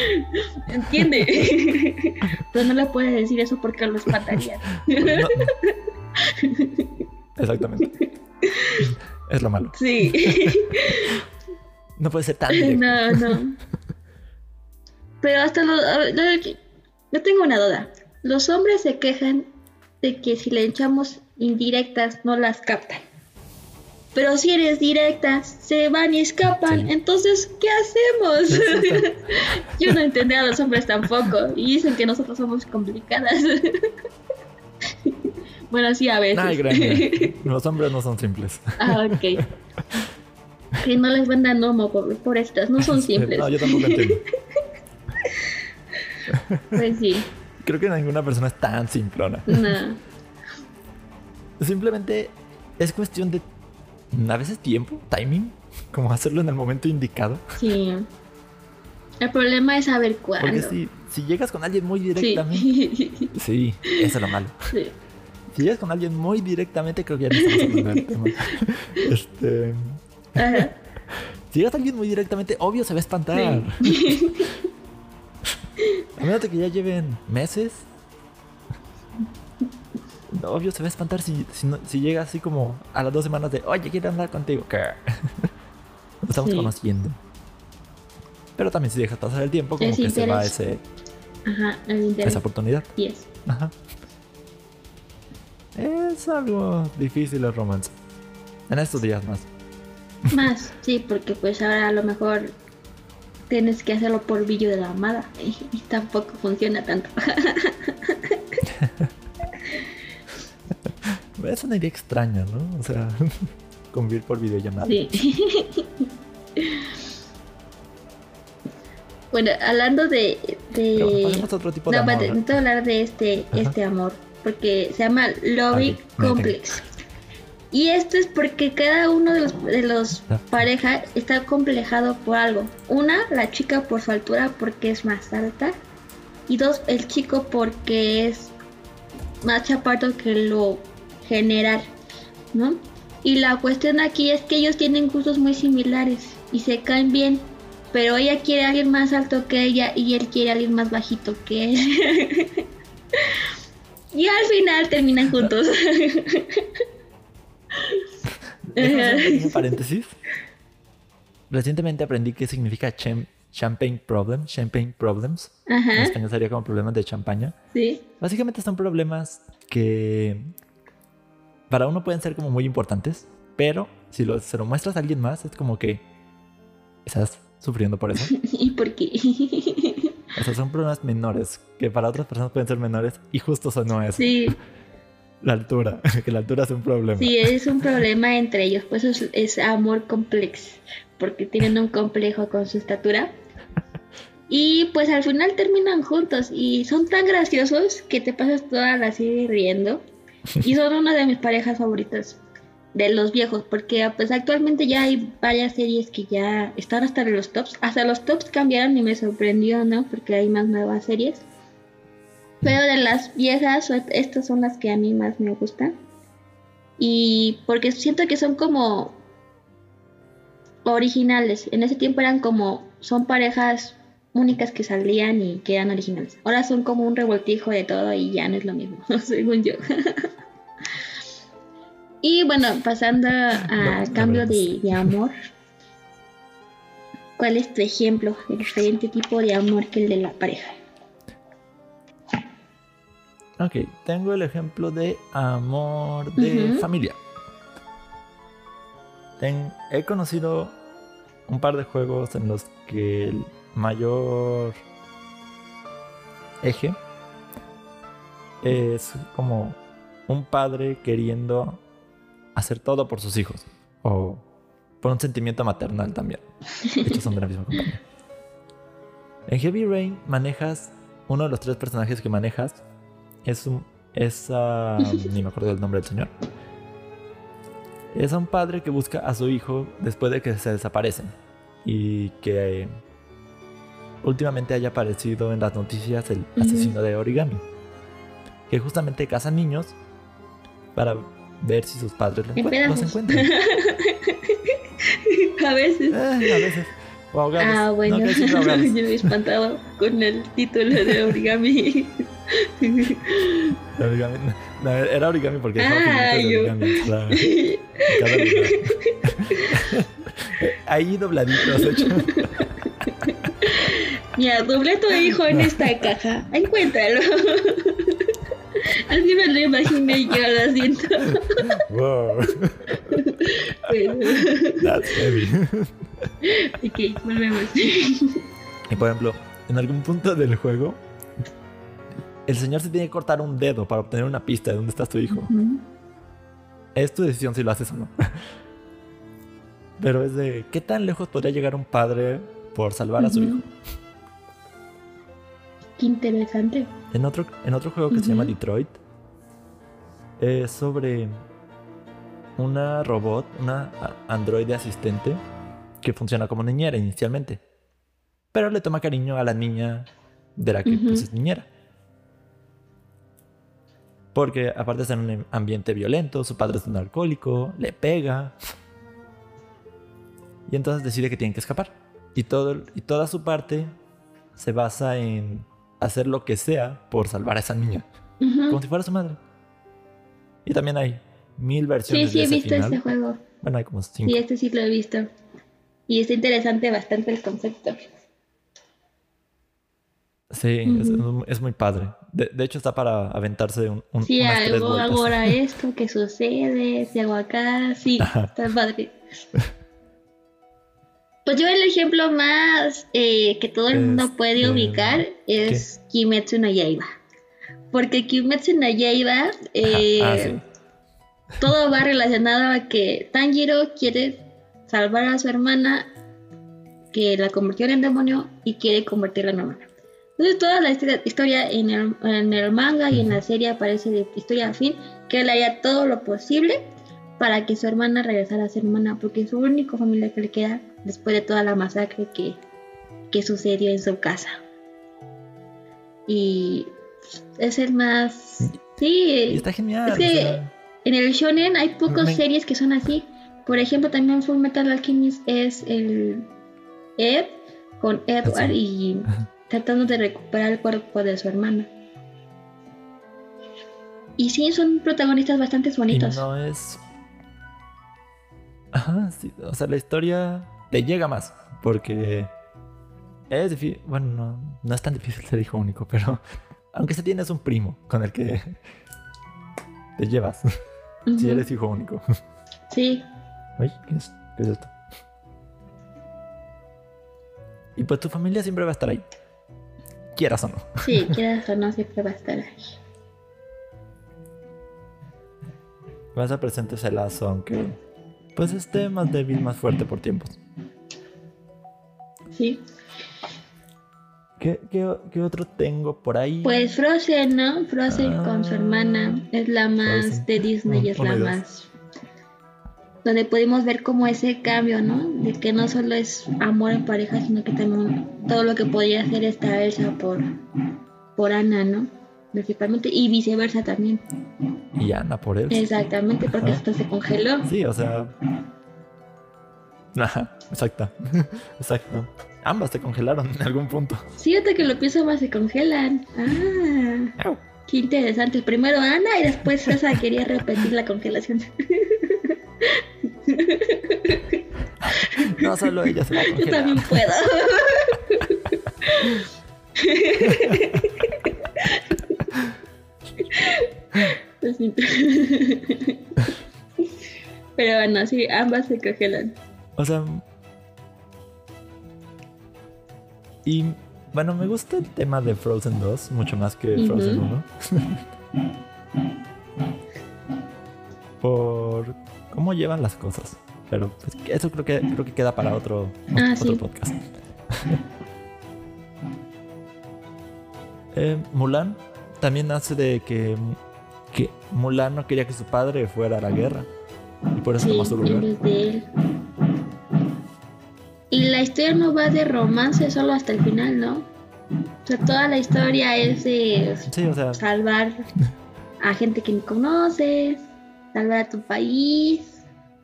¿Entiende? Pero no le puedes decir eso porque lo espataría. Exactamente. Es lo malo. Sí. no puede ser tan directo. No, no. Pero hasta lo, yo tengo una duda. Los hombres se quejan de que si le echamos indirectas no las captan. Pero si eres directa, se van y escapan. Entonces, ¿qué hacemos? Yo no entendí a los hombres tampoco. Y dicen que nosotros somos complicadas. Bueno, sí, a veces. Los hombres no son simples. Ah, ok. Que no les vendan homo por, por estas, no son simples. no, yo tampoco entiendo. Pues sí. Creo que ninguna persona es tan simplona. No. Simplemente es cuestión de a veces tiempo, timing, como hacerlo en el momento indicado. Sí. El problema es saber cuándo. Porque si, si llegas con alguien muy directamente. Sí. sí, eso es lo malo. Sí. Si llegas con alguien muy directamente, creo que ya no estamos hablando del tema. Este. Si llegas a alguien muy directamente, obvio se va a espantar. a de que ya lleven meses. Obvio se va a espantar si, si, llega así como a las dos semanas de, oye, quiero andar contigo. ¿Qué? Nos estamos conociendo. Pero también si dejas pasar el tiempo, como que se va ese, Ajá, esa oportunidad. Yes. Ajá. Es algo difícil el romance. En estos días más. Más, sí, porque pues ahora a lo mejor tienes que hacerlo por vídeo de la amada y, tampoco funciona tanto. es una idea extraña, ¿no? O sea, convivir por videollamada. Sí. bueno, hablando de. de... Pero bueno, a otro tipo de no, amor. necesito hablar de este, Ajá. este amor. Porque se llama Love Ok, Complex. Y esto es porque cada uno de los, de los Ah. parejas está complejado por algo. Una, la chica por su altura porque es más alta. Y dos, el chico porque es más chaparro que lo general, ¿no? Y la cuestión aquí es que ellos tienen gustos muy similares y se caen bien. Pero ella quiere a alguien más alto que ella y él quiere a alguien más bajito que él. y al final terminan juntos. Un paréntesis. Recientemente aprendí qué significa cham- champagne problem, champagne problems. En Ajá, español sería como problemas de champaña. sí. Básicamente son problemas que para uno pueden ser como muy importantes, pero si lo, se lo muestras a alguien más es como que estás sufriendo por eso. ¿Y por qué? O sea, son problemas menores que para otras personas pueden ser menores y justo eso no es sí, la altura, que la altura es un problema. sí, es un problema entre ellos. Pues es, amor complex. Porque tienen un complejo con su estatura. Y pues al final terminan juntos. Y son tan graciosos que te pasas toda la serie riendo. Y son una de mis parejas favoritas. De los viejos. Porque pues actualmente ya hay varias series que ya están hasta los tops. Hasta los tops cambiaron y me sorprendió, ¿no? Porque hay más nuevas series. Pero de las viejas, estas son las que a mí más me gustan. Y porque siento que son como originales. En ese tiempo eran como, son parejas únicas que salían y que eran originales. Ahora son como un revoltijo de todo y ya no es lo mismo, según yo. y bueno, pasando al No, cambio de amor. ¿Cuál es tu ejemplo de diferente tipo de amor que el de la pareja? Ok, tengo el ejemplo de amor de familia. Ten- he conocido un par de juegos en los que el mayor eje es como un padre queriendo hacer todo por sus hijos o por un sentimiento maternal también. De hecho, son de la misma compañía. En Heavy Rain manejas uno de los tres personajes que manejas es un es ah, ni me acuerdo del nombre del señor. Es un padre que busca a su hijo después de que se desaparecen y que eh, últimamente haya aparecido en las noticias el asesino de origami, que justamente caza niños para ver si sus padres los pedazos. encuentran. A veces. Eh, a veces. O ahogados. Ah, bueno, No, yo me he espantado con el título de origami. Origami. No, era origami porque Ah, yo. origami. Ahí dobladitos, hecho. Mira, doblé tu hijo en esta caja. Encuéntralo. Así me lo imaginé yo, lo siento. Wow, Bueno, that's heavy. ok, volvemos. Y por ejemplo, en algún punto del juego, el señor se tiene que cortar un dedo para obtener una pista de dónde está su hijo. Es tu decisión si lo haces o no. Pero es de, ¿qué tan lejos podría llegar un padre por salvar a su hijo? Qué interesante. En otro, en otro juego que se llama. Detroit, es sobre una robot, una androide asistente que funciona como niñera inicialmente. Pero le toma cariño a la niña de la que pues, es niñera. Porque aparte de ser en un ambiente violento, su padre es un alcohólico, le pega. Y entonces decide que tiene que escapar. Y, todo, y toda su parte se basa en hacer lo que sea por salvar a esa niña. Como si fuera su madre. Y también hay mil Sí, versiones sí, de he ese visto final. este juego. Bueno, hay como cinco. Sí, este sí lo he visto. Y está interesante bastante el concepto. Sí, es, muy padre. De, de hecho, está para aventarse un, un- Sí, unas tres vueltas. ahora esto, ¿qué sucede? Si hago acá, sí, Ajá. está padre. Pues yo el ejemplo más eh, que todo el mundo puede ubicar es Kimetsu no Yaiba. Porque Kimetsu no Yaiba, eh, ah, sí. todo va relacionado a que Tanjiro quiere salvar a su hermana que la convirtió en demonio y quiere convertirla en humana. Entonces toda la historia en el, manga y en la serie aparece de historia a fin que él haría todo lo posible para que su hermana regresara a ser humana porque es su única familia que le queda después de toda la masacre que, que sucedió en su casa. Y es el más... Sí, está genial. Es que en el shonen hay pocas series que son así. Por ejemplo, también Full Metal Alchemist es el Ed con Edward y tratando de recuperar el cuerpo de su hermana. Y sí, son protagonistas bastante bonitos. no es. Ajá, sí. O sea, la historia te llega más. Porque es difícil. Bueno, no, no es tan difícil ser hijo único, pero aunque se tienes un primo con el que te llevas. Si eres hijo único. Sí. Ay, ¿qué es, ¿qué es esto? Y pues tu familia siempre va a estar ahí. Quieras o no. Sí, quieras o no, siempre va a estar ahí. Vas a presentar ese lazo, aunque pues esté más débil, más fuerte por tiempos. Sí. ¿Qué, qué, otro tengo por ahí? Pues Frozen, ¿no? Frozen con su hermana. Es la más de Disney, y es la más donde pudimos ver como ese cambio, ¿no? De que no solo es amor en pareja, sino que también todo lo que podía hacer esta Elsa por, por Ana, ¿no? Principalmente, y viceversa también. Y Ana por él. Exactamente, porque esto se congeló. Sí, o sea. Ajá, exacto. exacto. Ambas se congelaron en algún punto. Sí, hasta que lo pienso más se congelan. Ah. Qué interesante. Primero Ana y después Elsa quería repetir la congelación. No solo ella se va a Yo también puedo. Pero bueno, sí, ambas se congelan. O sea. Y bueno, me gusta el tema de Frozen 2 mucho más que Frozen 1. Por cómo llevan las cosas. Pero pues, eso creo que creo que queda para otro, ah, otro podcast. eh, Mulan también hace de que, que Mulan no quería que su padre fuera a la guerra. Y por eso tomó su lugar. Y la historia no va de romance solo hasta el final, ¿no? O sea, toda la historia es de salvar a gente que ni conoces, salvar a tu país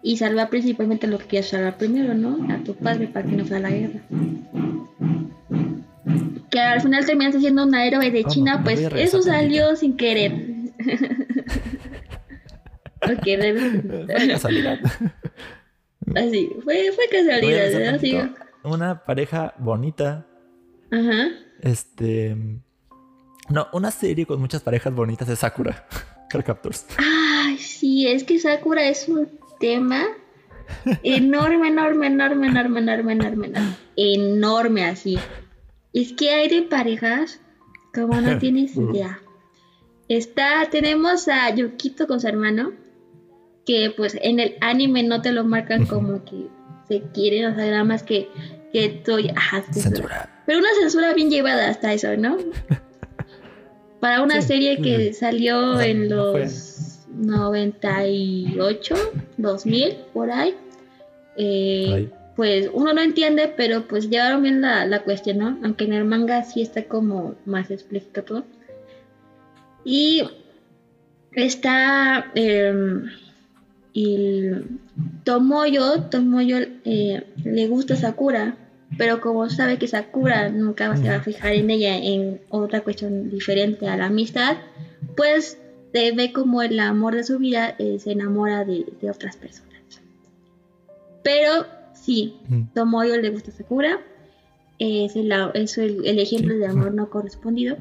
y salvar principalmente lo que quieras salvar primero, ¿no? A tu padre para que no sea la guerra. Que al final terminaste siendo una héroe de China, pues eso salió sin querer. ok, fue casualidad. Así, fue, fue casualidad, Así. Una pareja bonita. Ajá. Este. No, una serie con muchas parejas bonitas de Sakura. Captors. Ay, sí, es que Sakura es un tema enorme, enorme, enorme, enorme, enorme, enorme, enorme, enorme así. Es que hay de parejas como no tienes idea. Está, tenemos a Yukito con su hermano, que pues en el anime no te lo marcan como que se quieren, o sea, nada más que, que estoy... Ajá, censura. Pero una censura bien llevada hasta eso, ¿no? Para una serie que salió en los 98, 2000, por ahí. Eh, pues uno no entiende, pero pues llevaron bien la, la, cuestión, ¿no? Aunque en el manga sí está como más explícito todo. Y está eh, el Tomoyo, Tomoyo eh, le gusta Sakura pero como sabe que Sakura nunca se va a fijar en ella en otra cuestión diferente a la amistad, pues ve como el amor de su vida eh, se enamora de, otras personas. Pero sí, Tomoyo le gusta Sakura, es el, el, ejemplo de amor no correspondido.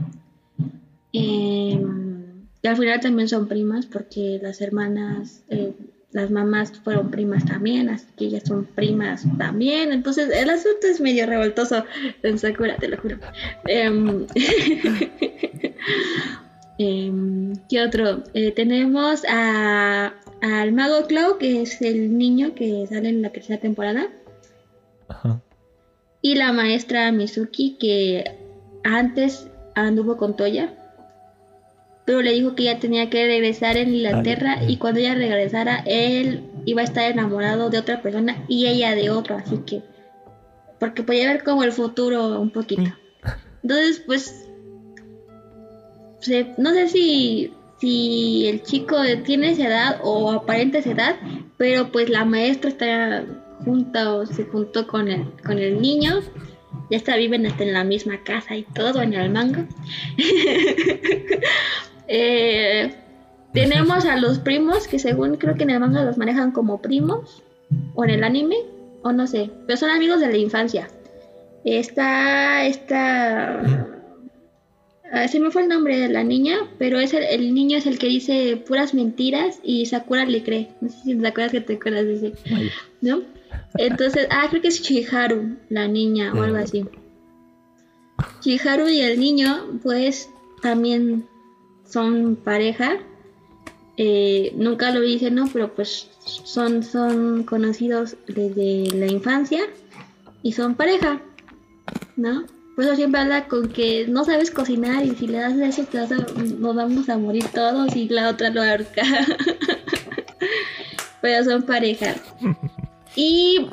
Em, y al final también son primas porque las hermanas eh, las mamás fueron primas también, así que ellas son primas también. Entonces el asunto es medio revoltoso en Sakura, te lo juro. Em, ¿Qué otro? Eh, tenemos a al mago Clau, que es el niño que sale en la tercera temporada. Ajá. Y la maestra Mizuki, que antes anduvo con Toya. Pero le dijo que ella tenía que regresar en Inglaterra y cuando ella regresara, él iba a estar enamorado de otra persona y ella de otro. Así que. Porque podía ver como el futuro un poquito. Entonces, pues. No sé si, si el chico tiene esa edad o aparenta esa edad, pero pues la maestra está junta o se juntó con el, con el niño. Ya está, viven hasta en la misma casa y todo en el manga. Eh, tenemos a los primos que según creo que en el manga los manejan como primos o en el anime o no sé, pero son amigos de la infancia. Está esta ah, se me fue el nombre de la niña, pero es el, el niño es el que dice puras mentiras y Sakura le cree. No sé si te acuerdas que te acuerdas de ese, Ay, ¿no? Entonces, ah, creo que es Chiharu, la niña o algo así. Chiharu y el niño, pues, también son pareja. Eh, nunca lo dicen, ¿no? Pero pues son, son conocidos desde la infancia y son pareja, ¿no? Por eso siempre habla con que no sabes cocinar y si le das eso te vas a- nos vamos a morir todos y la otra lo ahorca. Pero son pareja. Y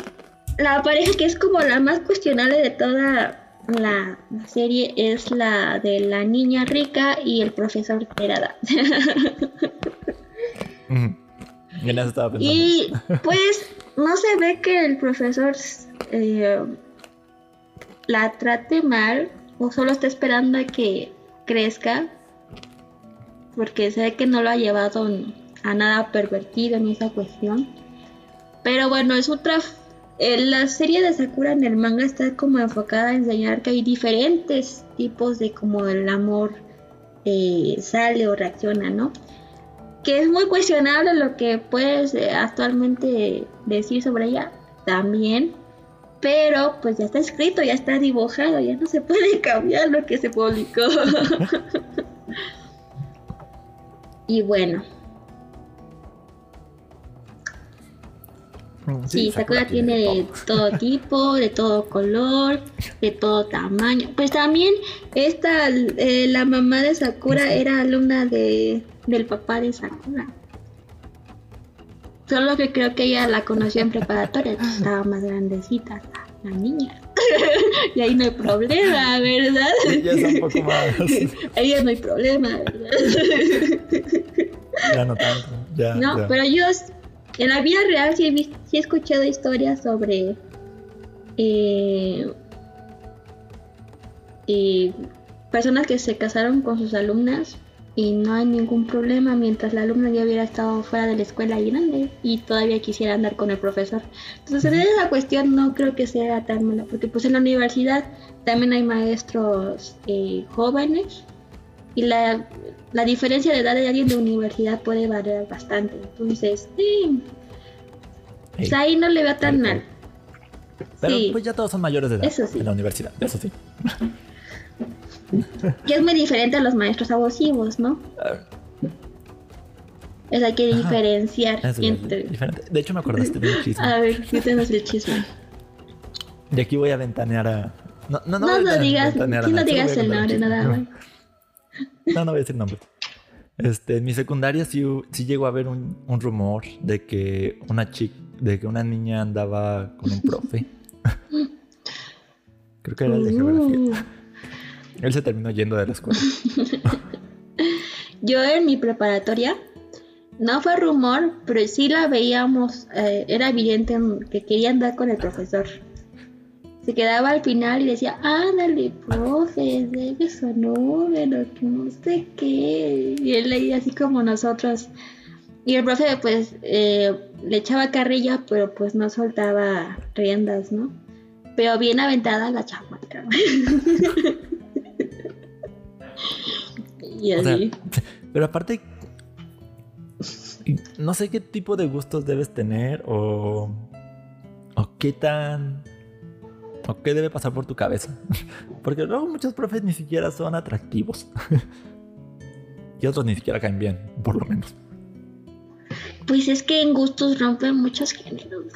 la pareja que es como la más cuestionable de toda la serie es la de la niña rica y el profesor Terada. y pues no se ve que el profesor eh, la trate mal o solo está esperando a que crezca porque ve que no lo ha llevado a nada pervertido en esa cuestión. Pero bueno, es otra... eh, la serie de Sakura en el manga está como enfocada a enseñar que hay diferentes tipos de como el amor eh, sale o reacciona, ¿no? Que es muy cuestionable lo que puedes eh, actualmente decir sobre ella también. Pero pues ya está escrito, ya está dibujado, ya no se puede cambiar lo que se publicó. y bueno, Mm, Sí, Sakura tiene de todo tipo, de todo color, de todo tamaño. Pues también esta, eh, la mamá de Sakura era alumna de, del papá de Sakura. Solo que creo que ella la conoció en preparatoria, estaba más grandecita la, la niña. y ahí no hay problema, ¿verdad? Ya es un poco más. ahí no hay problema, ¿verdad? Ya no tanto. Ya, No, ya. pero yo en la vida real sí he, vis- sí he escuchado historias sobre eh, eh, personas que se casaron con sus alumnas y no hay ningún problema mientras la alumna ya hubiera estado fuera de la escuela y grande y todavía quisiera andar con el profesor. Entonces en esa cuestión no creo que sea tan mala porque pues en la universidad también hay maestros eh, jóvenes y la, la diferencia de edad de alguien de universidad puede variar bastante. Entonces, sí, pues ahí no le veo tan mal. Pero sí. pues ya todos son mayores de edad Eso sí. en la universidad, eso sí. Que es muy diferente a los maestros abusivos, ¿no? Ah, Es hay que diferenciar es entre... diferente. De hecho, me acordaste de un chisme. A ver, ¿qué tenemos el chisme? Y aquí voy a ventanear a. No, no, no, No, no digas, no digas el nombre, nada más. No, no voy a decir nombres. Este, en mi secundaria sí, sí llegó a haber un, un rumor de que una chica, de que una niña andaba con un profe. Creo que era el de geografía. Él se terminó yendo de la escuela. Yo en mi preparatoria, no fue rumor, pero sí la veíamos, eh, era evidente que quería andar con el profesor. Se quedaba al final y decía, ándale, profe, debe su número, que no sé qué. Y él leía así como nosotros. Y el profe, pues, eh, le echaba carrilla, pero pues no soltaba riendas, ¿no? Pero bien aventada la chamaca. y O sea, así. pero aparte, no sé qué tipo de gustos debes tener o, o qué tan... o qué debe pasar por tu cabeza. Porque luego muchos profes ni siquiera son atractivos. y otros ni siquiera caen bien, por lo menos. Pues es que en gustos rompen muchos géneros.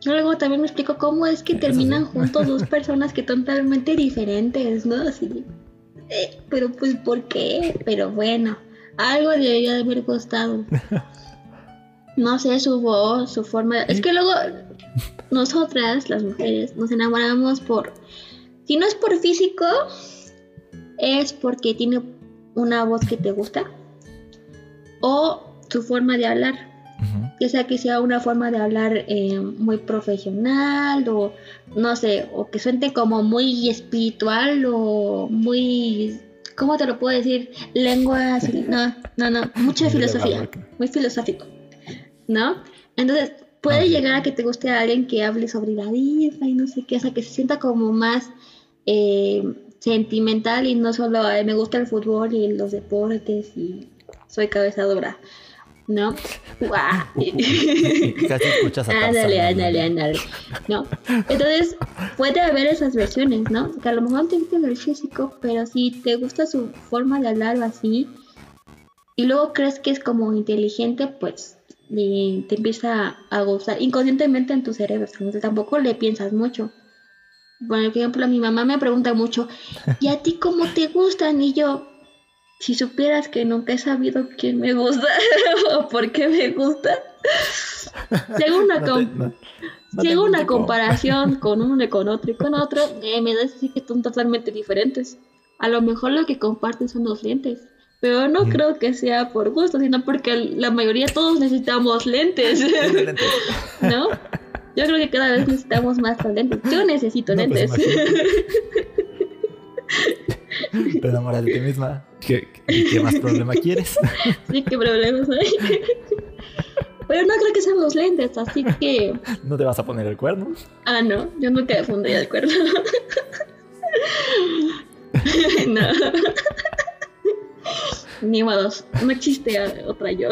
Yo luego también me explico cómo es que terminan juntos dos personas que son totalmente diferentes, ¿no? Así. Eh, pero pues, ¿por qué? Pero bueno, algo debería de haber costado. No sé, su voz, su forma. Es que luego nosotras, las mujeres, nos enamoramos por. Si no es por físico, es porque tiene una voz que te gusta. O su forma de hablar ya sea que sea una forma de hablar eh, muy profesional o no sé, o que suene como muy espiritual o muy, ¿cómo te lo puedo decir? Lengua, no, no, no, mucha filosofía, muy filosófico, ¿no? Entonces, puede llegar a que te guste a alguien que hable sobre la vida y no sé qué, o sea, que se sienta como más eh, sentimental y no solo me gusta el fútbol y los deportes y soy cabeza dura. ¿No? Casi escuchas a Ándale, ándale, ándale. ¿No? Entonces, puede haber esas versiones, ¿no? Que a lo mejor te gusta el físico, pero si te gusta su forma de hablar o así, y luego crees que es como inteligente, pues te empieza a gustar inconscientemente en tu cerebro. Entonces, tampoco le piensas mucho. Por ejemplo, mi mamá me pregunta mucho, ¿y a ti cómo te gustan? Y yo, si supieras que nunca he sabido quién me gusta o por qué me gusta, según una, una comparación con uno y con otro y con otro, eh, me da decir que son totalmente diferentes. A lo mejor lo que comparten son los lentes, pero no mm. creo que sea por gusto, sino porque la mayoría todos necesitamos lentes. ¿No? Yo creo que cada vez necesitamos más lentes. Yo necesito pues lentes. Te enamoras de ti misma. ¿Qué, qué más problema quieres? Sí, qué problemas hay. Pero no creo que sean los lentes, así que. ¿No te vas a poner el cuerno? Ah, no, yo nunca me pondría el cuerno. no. Ni modos, no existe otra yo.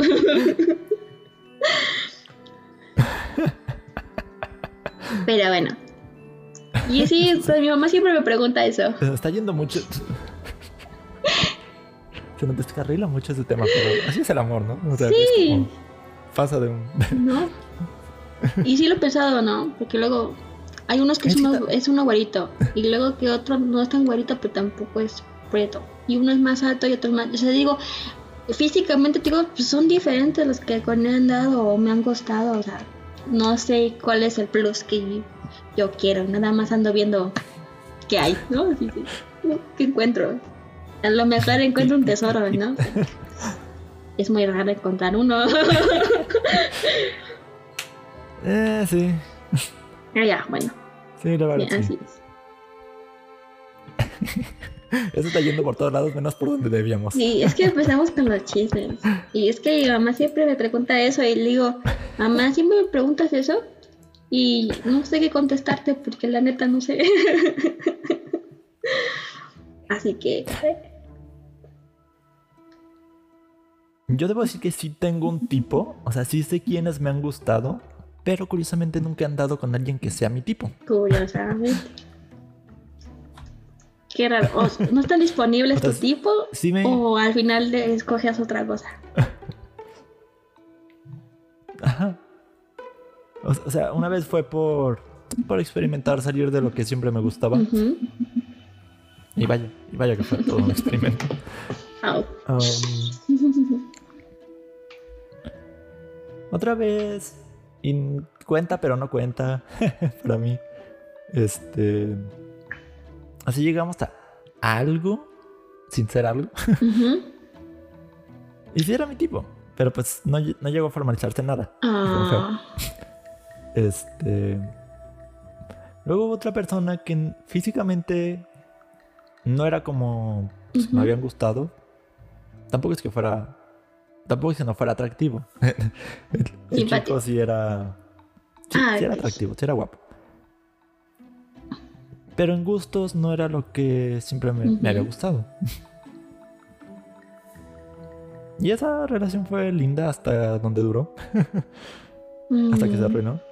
Pero bueno, y sí, mi mamá siempre me pregunta eso. Está yendo mucho. Se nos descarrila mucho ese tema, pero así es el amor, ¿no? O sea, sí. pasa de un. No. Y sí lo he pensado, ¿no? Porque luego hay unos que es uno, es uno güerito. Y luego que otro no es tan güerito, pero tampoco es preto. Y uno es más alto y otro es más. O sea, digo, físicamente, digo, pues son diferentes los que con me han dado o me han costado. O sea, no sé cuál es el plus que yo quiero, nada más ando viendo qué hay, ¿no? Sí, sí. ¿Qué encuentro? A lo mejor encuentro un tesoro, ¿no? Es muy raro encontrar uno. eh, sí. Ah, ya, bueno. Sí, la verdad. así es. Eso está yendo por todos lados, menos por donde debíamos. Sí, es que empezamos con los chismes. Y es que mi mamá siempre me pregunta eso y le digo, mamá, ¿siempre me preguntas eso? Y no sé qué contestarte porque la neta no sé. Así que... Yo debo decir que sí tengo un tipo, o sea, sí sé quiénes me han gustado, pero curiosamente nunca he andado con alguien que sea mi tipo. Curiosamente. Qué raro. ¿No están disponibles tu tipo? Sí ¿O al final escoges otra cosa? Ajá. O, sea, una vez fue por, por experimentar salir de lo que siempre me gustaba. Y vaya, y vaya que fue todo un experimento. Um, otra vez, y cuenta pero no cuenta para mí. Este, así llegamos a algo, sin ser algo. y sí era mi tipo, pero pues no, no llegó a formalizarse nada. Ah. Este. Luego hubo otra persona que físicamente no era como pues, me habían gustado. Tampoco es que fuera. Tampoco es que no fuera atractivo. el, chico sí era. Sí, era atractivo, sí era guapo. Pero en gustos no era lo que siempre me, me había gustado. y esa relación fue linda hasta donde duró. hasta que se arruinó.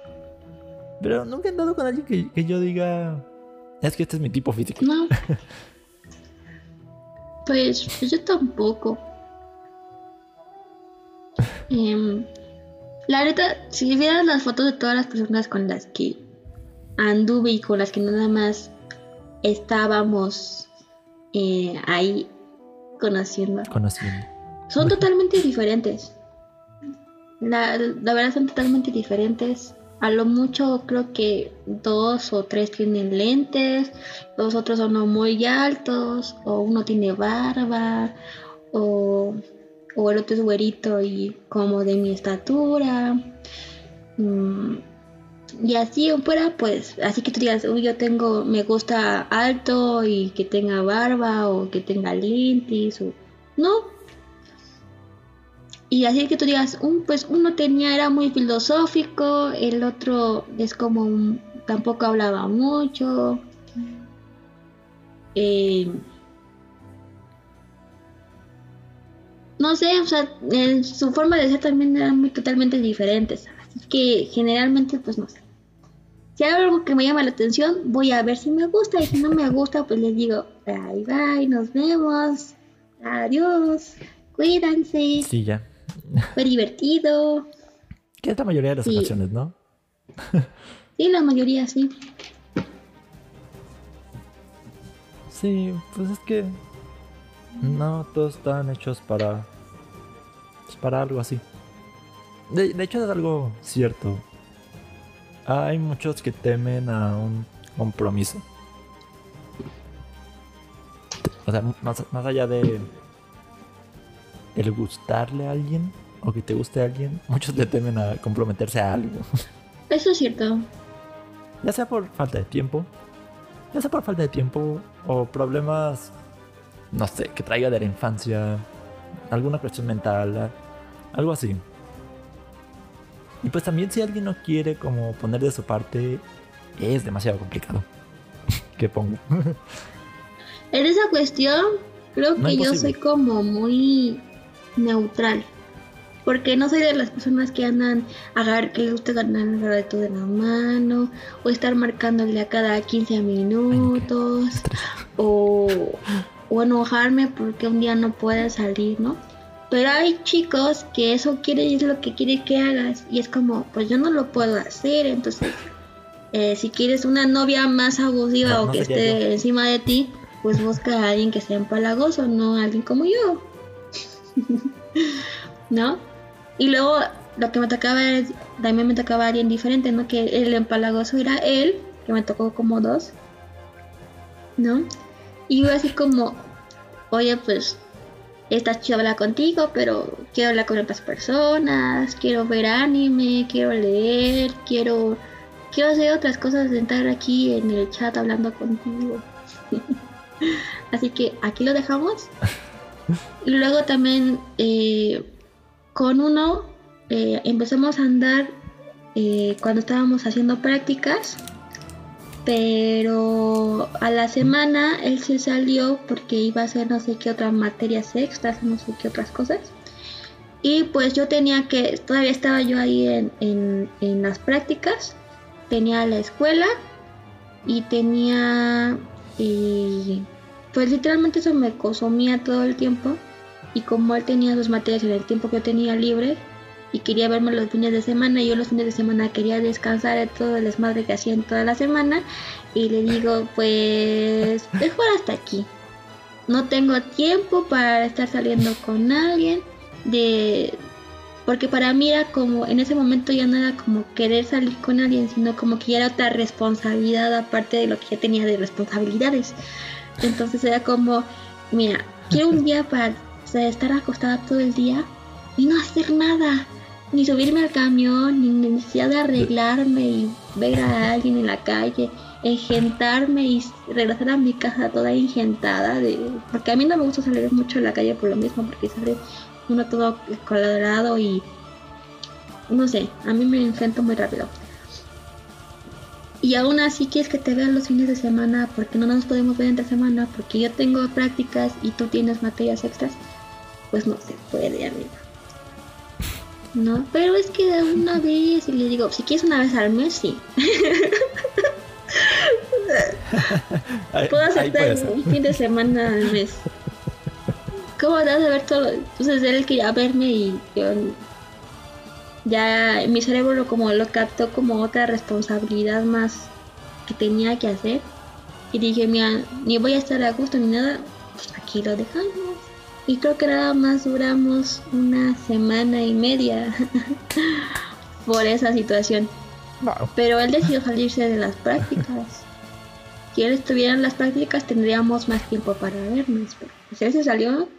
Pero nunca he andado con alguien que, yo diga, es que este es mi tipo físico. No. pues yo tampoco. Em, La neta, si vieras las fotos de todas las personas con las que anduve y con las que nada más estábamos eh, ahí conociendo. Conociendo. Son totalmente diferentes. La, la verdad son totalmente diferentes. A lo mucho creo que dos o tres tienen lentes, los otros son muy altos, o uno tiene barba, o, o el otro es güerito y como de mi estatura. Mm, y así fuera, pues, así que tú digas, uy, yo tengo, me gusta alto y que tenga barba o que tenga lentes, o no. Y así que tú digas, un, pues uno tenía, era muy filosófico, el otro es como, un- tampoco hablaba mucho. Eh, no sé, o sea, en su forma de ser también eran muy totalmente diferentes. Así que generalmente, pues no sé. Si hay algo que me llama la atención, voy a ver si me gusta. Y si no me gusta, pues les digo, bye bye, nos vemos. Adiós. Cuídense. Sí, ya. Fue divertido. Que es la mayoría de las Sí. ocasiones, ¿no? Sí, la mayoría sí. Sí, pues es que no todos están hechos para pues, para algo así. De, de hecho es algo cierto. Hay muchos que temen a un compromiso. O sea, más, más allá de el gustarle a alguien o que te guste a alguien, muchos le temen a comprometerse a algo. Eso es cierto. Ya sea por falta de tiempo, ya sea por falta de tiempo o problemas, no sé, que traiga de la infancia, alguna cuestión mental, algo así. Y pues también si alguien no quiere como poner de su parte, es demasiado complicado. que pongo. En esa cuestión, creo No que yo soy como muy neutral. Porque no soy de las personas que andan a agarrar, que les gusta ganar el reto de la mano, o estar marcándole a cada 15 minutos, o, o enojarme porque un día no puede salir, ¿no? Pero hay chicos que eso quiere y es lo que quiere que hagas, y es como, pues yo no lo puedo hacer, entonces, eh, si quieres una novia más abusiva No, o no que esté yo. encima de ti, pues busca a alguien que sea empalagoso, no a alguien como yo. ¿No? Y luego lo que me tocaba era, también me tocaba alguien diferente, ¿no? Que el empalagoso era él, que me tocó como dos, ¿no? Y yo así como, oye, pues, está chido hablar contigo, pero quiero hablar con otras personas, quiero ver anime, quiero leer, quiero, quiero hacer otras cosas de estar aquí en el chat hablando contigo. Así que aquí lo dejamos. Y luego también eh, con uno eh, empezamos a andar eh, cuando estábamos haciendo prácticas. Pero a la semana él se salió porque iba a hacer no sé qué otras materias extras, no sé qué otras cosas. Y pues yo tenía que, todavía estaba yo ahí en, en, en las prácticas, tenía la escuela y tenía, eh, pues literalmente eso me consumía todo el tiempo. Y como él tenía sus materias en el tiempo que yo tenía libre y quería verme los fines de semana, y yo los fines de semana quería descansar de todo el desmadre que hacía en toda la semana. Y le digo, pues mejor hasta aquí. No tengo tiempo para estar saliendo con alguien de porque para mí era como en ese momento ya no era como querer salir con alguien sino como que ya era otra responsabilidad aparte de lo que ya tenía de responsabilidades entonces era como mira quiero un día para o sea, estar acostada todo el día y no hacer nada ni subirme al camión ni necesidad de arreglarme y ver a alguien en la calle engentarme y regresar a mi casa toda engentada de porque a mí no me gusta salir mucho a la calle por lo mismo porque sale uno todo colorado y no sé, a mí me engento muy rápido. Y aún así quieres que te vean los fines de semana porque no nos podemos ver entre semana porque yo tengo prácticas y tú tienes materias extras, pues no se puede, amigo. No, pero es que de una vez y le digo, si quieres una vez al mes, sí. Puedo aceptar un fin de semana al mes. ¿Cómo te vas a ver todo? Entonces él quería verme y yo ya mi cerebro como lo captó como otra responsabilidad más que tenía que hacer. Y dije, mira, ni voy a estar a gusto ni nada, pues aquí lo dejamos. Y creo que nada más duramos una semana y media por esa situación. Pero él decidió salirse de las prácticas. Si él estuviera en las prácticas tendríamos más tiempo para vernos. Pero si él se salió,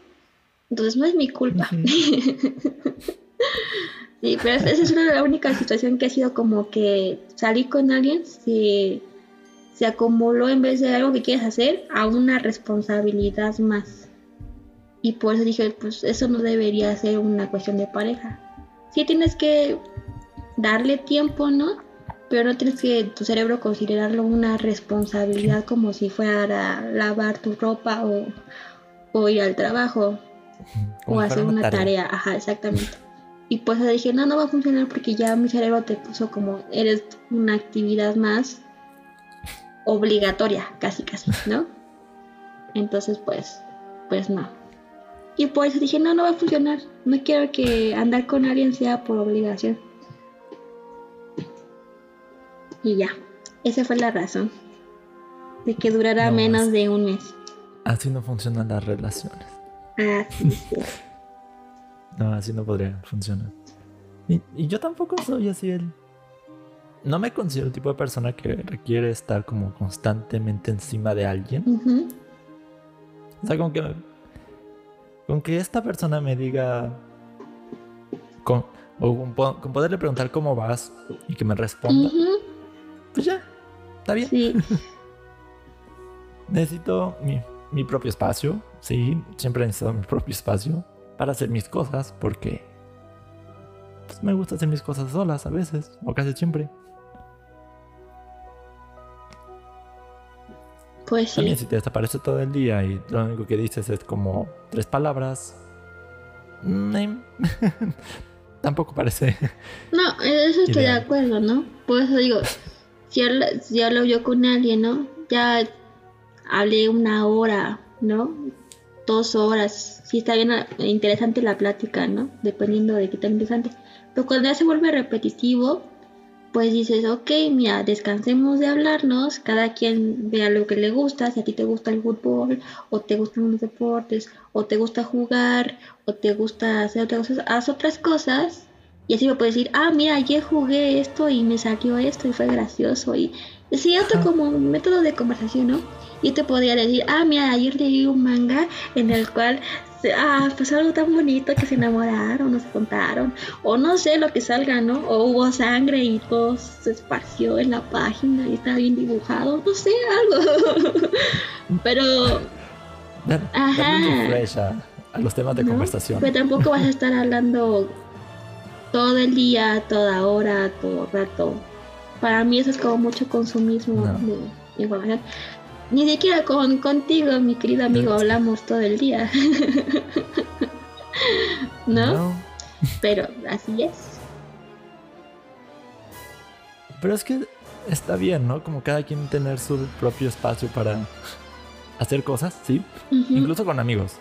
entonces no es mi culpa. Sí, pero esa es una, la única situación que ha sido como que salir con alguien se, se acumuló en vez de algo que quieres hacer a una responsabilidad más. Y por eso dije, pues eso no debería ser una cuestión de pareja. Sí tienes que darle tiempo, ¿no? Pero no tienes que tu cerebro considerarlo una responsabilidad como si fuera a lavar tu ropa o, o ir al trabajo o hacer una tarea. tarea. Ajá, exactamente. Y pues dije, no, no va a funcionar porque ya mi cerebro te puso como, eres una actividad más obligatoria, casi, casi, ¿no? Entonces, pues, pues no. Y por eso dije, no, no va a funcionar. No quiero que andar con alguien sea por obligación. Y ya, esa fue la razón. De que durara menos de un mes. Así no funcionan las relaciones. Así sí. No, así no podría funcionar. Y, yo tampoco soy así el... No me considero el tipo de persona que requiere estar como constantemente encima de alguien. O sea, como que... Con que esta persona me diga... Con, o con, poderle preguntar cómo vas y que me responda. Pues ya, está bien. Sí. Necesito mi, mi propio espacio. Sí, siempre he necesitado mi propio espacio para hacer mis cosas porque pues, me gusta hacer mis cosas solas a veces, o casi siempre. Pues sí. También si te desaparece todo el día y lo único que dices es como tres palabras, mm, tampoco parece. No, eso estoy de acuerdo, ¿no? Por eso digo, si, si hablo yo con alguien, ¿no? Ya hablé una hora, ¿no? Dos horas, sí está bien eh, interesante la plática, ¿no? Dependiendo de qué tan interesante. Pero cuando ya se vuelve repetitivo, pues dices, ok, mira, descansemos de hablarnos, cada quien vea lo que le gusta, si a ti te gusta el fútbol, o te gustan los deportes, o te gusta jugar, o te gusta hacer otras cosas, haz otras cosas, y así me puedes decir, ah, mira, ayer jugué esto y me salió esto y fue gracioso, y sí, otro como método de conversación, ¿no? Y te podría decir, ah, mira, ayer leí un manga en el cual ah, pues algo tan bonito que se enamoraron se contaron, o no sé lo que salga, ¿no? O hubo sangre y todo se esparció en la página y está bien dibujado, no sé, algo. Pero. ajá. A, los temas de conversación. Pero tampoco vas a estar hablando todo el día, toda hora, todo rato. Para mí eso es como mucho consumismo de información. Ni siquiera con contigo, mi querido amigo, hablamos todo el día. ¿No? Pero así es. Pero es que está bien, ¿no? Como cada quien tener su propio espacio para hacer cosas, ¿sí? Incluso con amigos.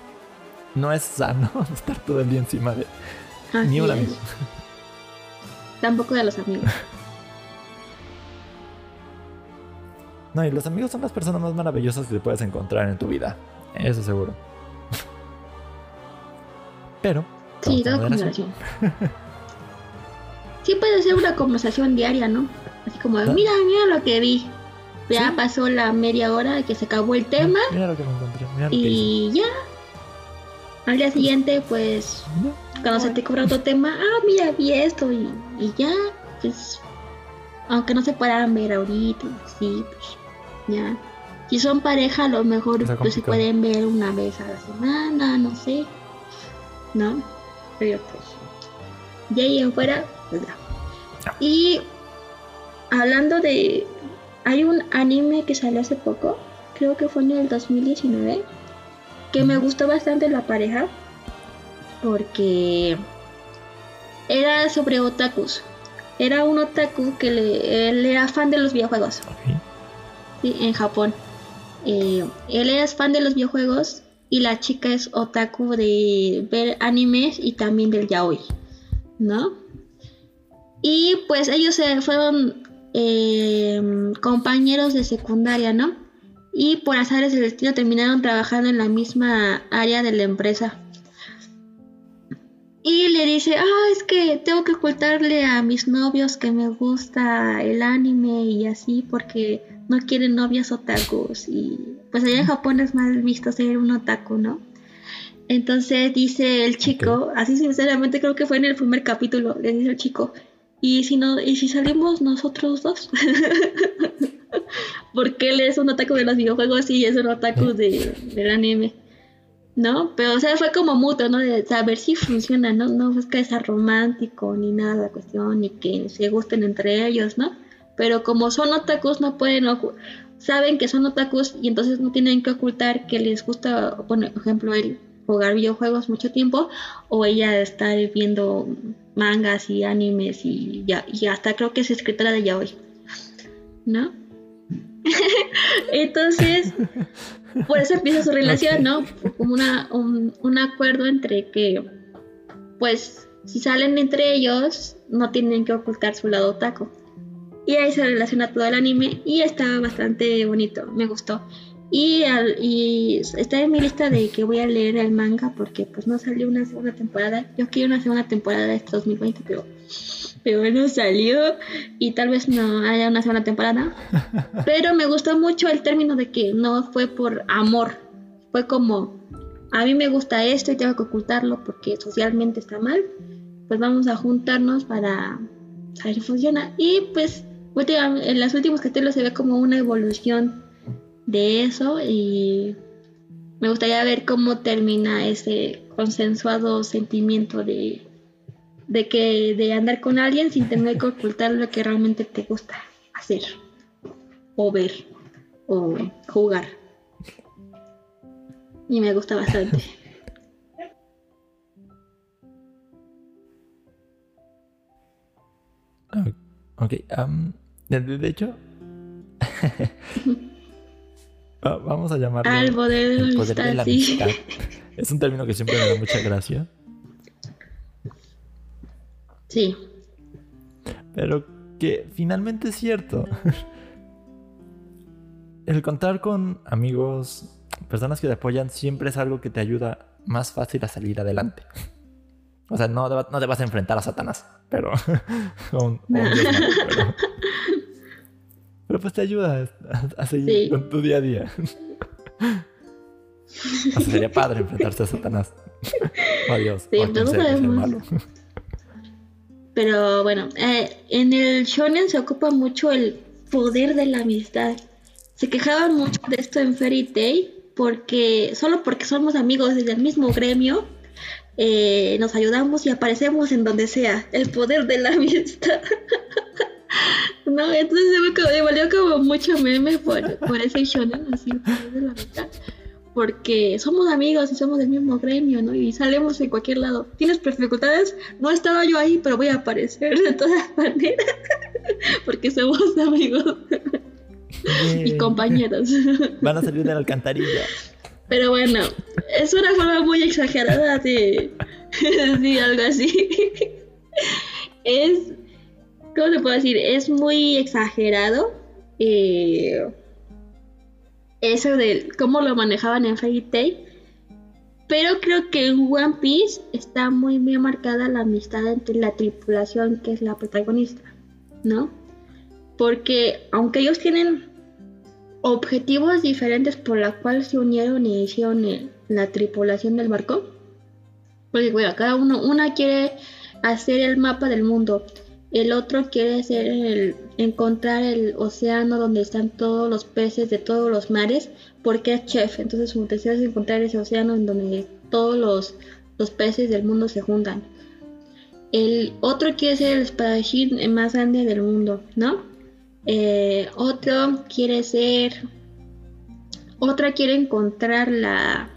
No es sano estar todo el día encima de ni un amigo. Tampoco de los amigos. No, y los amigos son las personas más maravillosas que te puedes encontrar en tu vida. Eso seguro. Pero. Sí, toda conversación. sí puede ser una conversación diaria, ¿no? Así como, mira, mira lo que vi. Ya pasó la media hora que se acabó el tema. Mira lo que me encontré. y ya. Al día siguiente, pues, cuando se te cobra otro tema, ah, mira, vi esto y, y ya, pues, aunque no se puedan ver ahorita, sí, pues, ya. Si son pareja, a lo mejor pues, se pueden ver una vez a la semana, no sé. ¿No? Pero pues. De ahí en fuera, pues Y hablando de. Hay un anime que salió hace poco, creo que fue en el 2019, que me gustó bastante la pareja, porque era sobre otakus. Era un otaku que le, él era fan de los videojuegos en Japón. Eh, él es fan de los videojuegos y la chica es otaku de ver animes y también del yaoi, ¿no? Y pues ellos se fueron eh, compañeros de secundaria, ¿no? Y por azares del destino terminaron trabajando en la misma área de la empresa. Y le dice, ah, es que tengo que ocultarle a mis novios que me gusta el anime y así porque no quieren novias otakus. Y pues allá en Japón es mal visto ser un otaku, ¿no? Entonces dice el chico, así sinceramente creo que fue en el primer capítulo, le dice el chico, y si no, y si salimos nosotros dos, porque él es un otaku de los videojuegos y es un otaku de, del anime. ¿no? Pero, o sea, fue como mutuo, ¿no? De saber si funciona, ¿no? No es que sea romántico ni nada la cuestión, ni que se gusten entre ellos, ¿no? Pero como son otakus, no pueden, saben que son otakus y entonces no tienen que ocultar que les gusta, por ejemplo, el jugar videojuegos mucho tiempo o ella estar viendo mangas y animes y ya, y hasta creo que es escritora de yaoi, ¿no? entonces, por eso empieza su relación, ¿no? Como una, un, acuerdo entre que, pues, si salen entre ellos, no tienen que ocultar su lado taco. Y ahí se relaciona todo el anime y está bastante bonito, me gustó. Y, y está en mi lista de que voy a leer el manga porque pues no salió una segunda temporada. Yo quiero una segunda temporada de este 2020, pero pero no salió y tal vez no haya una segunda temporada. Pero me gustó mucho el término de que no fue por amor, fue como, a mí me gusta esto y tengo que ocultarlo porque socialmente está mal, pues vamos a juntarnos para saber si funciona. Y pues en los últimos capítulos se ve como una evolución de eso y me gustaría ver cómo termina ese consensuado sentimiento de de que de andar con alguien sin tener que ocultar lo que realmente te gusta hacer o ver o jugar. Y me gusta bastante. Ok, de, hecho, vamos a llamarlo Al poder, el poder de la amistad. Es un término que siempre me da mucha gracia. Sí. Pero que finalmente es cierto. El contar con amigos, personas que te apoyan, siempre es algo que te ayuda más fácil a salir adelante. O sea, no, no te vas a enfrentar a Satanás, pero, pero, pues te ayuda a, seguir con tu día a día. O sea, sería padre enfrentarse a Satanás. Adiós. Sí, pero bueno, eh, en el shonen se ocupa mucho el poder de la amistad. Se quejaban mucho de esto en Fairy Tail porque solo porque somos amigos desde el mismo gremio eh, nos ayudamos y aparecemos en donde sea. El poder de la amistad. no, entonces me, valió como mucho meme por, por ese shonen así, el poder de la amistad porque somos amigos y somos del mismo gremio, ¿no? Y salimos en cualquier lado. ¿Tienes dificultades? No estaba yo ahí, pero voy a aparecer de todas maneras, porque somos amigos y compañeros. Van a salir de la alcantarilla. Pero bueno, es una forma muy exagerada de decir algo así. es, ¿cómo se puede decir? Es muy exagerado. Eh, eso de cómo lo manejaban en Fairy Tail. Pero creo que en One Piece está muy bien marcada la amistad entre la tripulación que es la protagonista, ¿no? Porque aunque ellos tienen objetivos diferentes por la cual se unieron y hicieron la tripulación del barco, porque bueno, cada uno, una quiere hacer el mapa del mundo, el otro quiere hacer encontrar el océano donde están todos los peces de todos los mares, porque es chef. Entonces su deseo es encontrar ese océano en donde todos los, los peces del mundo se juntan. El otro quiere ser el espadachín más grande del mundo, ¿no? Eh, otro quiere ser... Otra quiere encontrar la,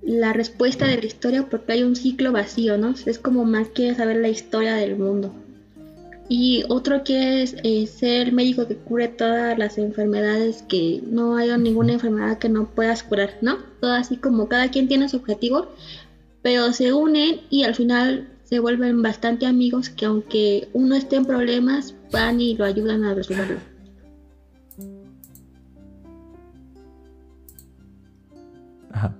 la respuesta de la historia porque hay un ciclo vacío, ¿no? Es como más quiere saber la historia del mundo. Y otro que es eh, ser médico que cure todas las enfermedades, que no haya ninguna enfermedad que no puedas curar, ¿no? Todo así como cada quien tiene su objetivo, pero se unen y al final se vuelven bastante amigos que aunque uno esté en problemas, van y lo ayudan a resolverlo. Ajá.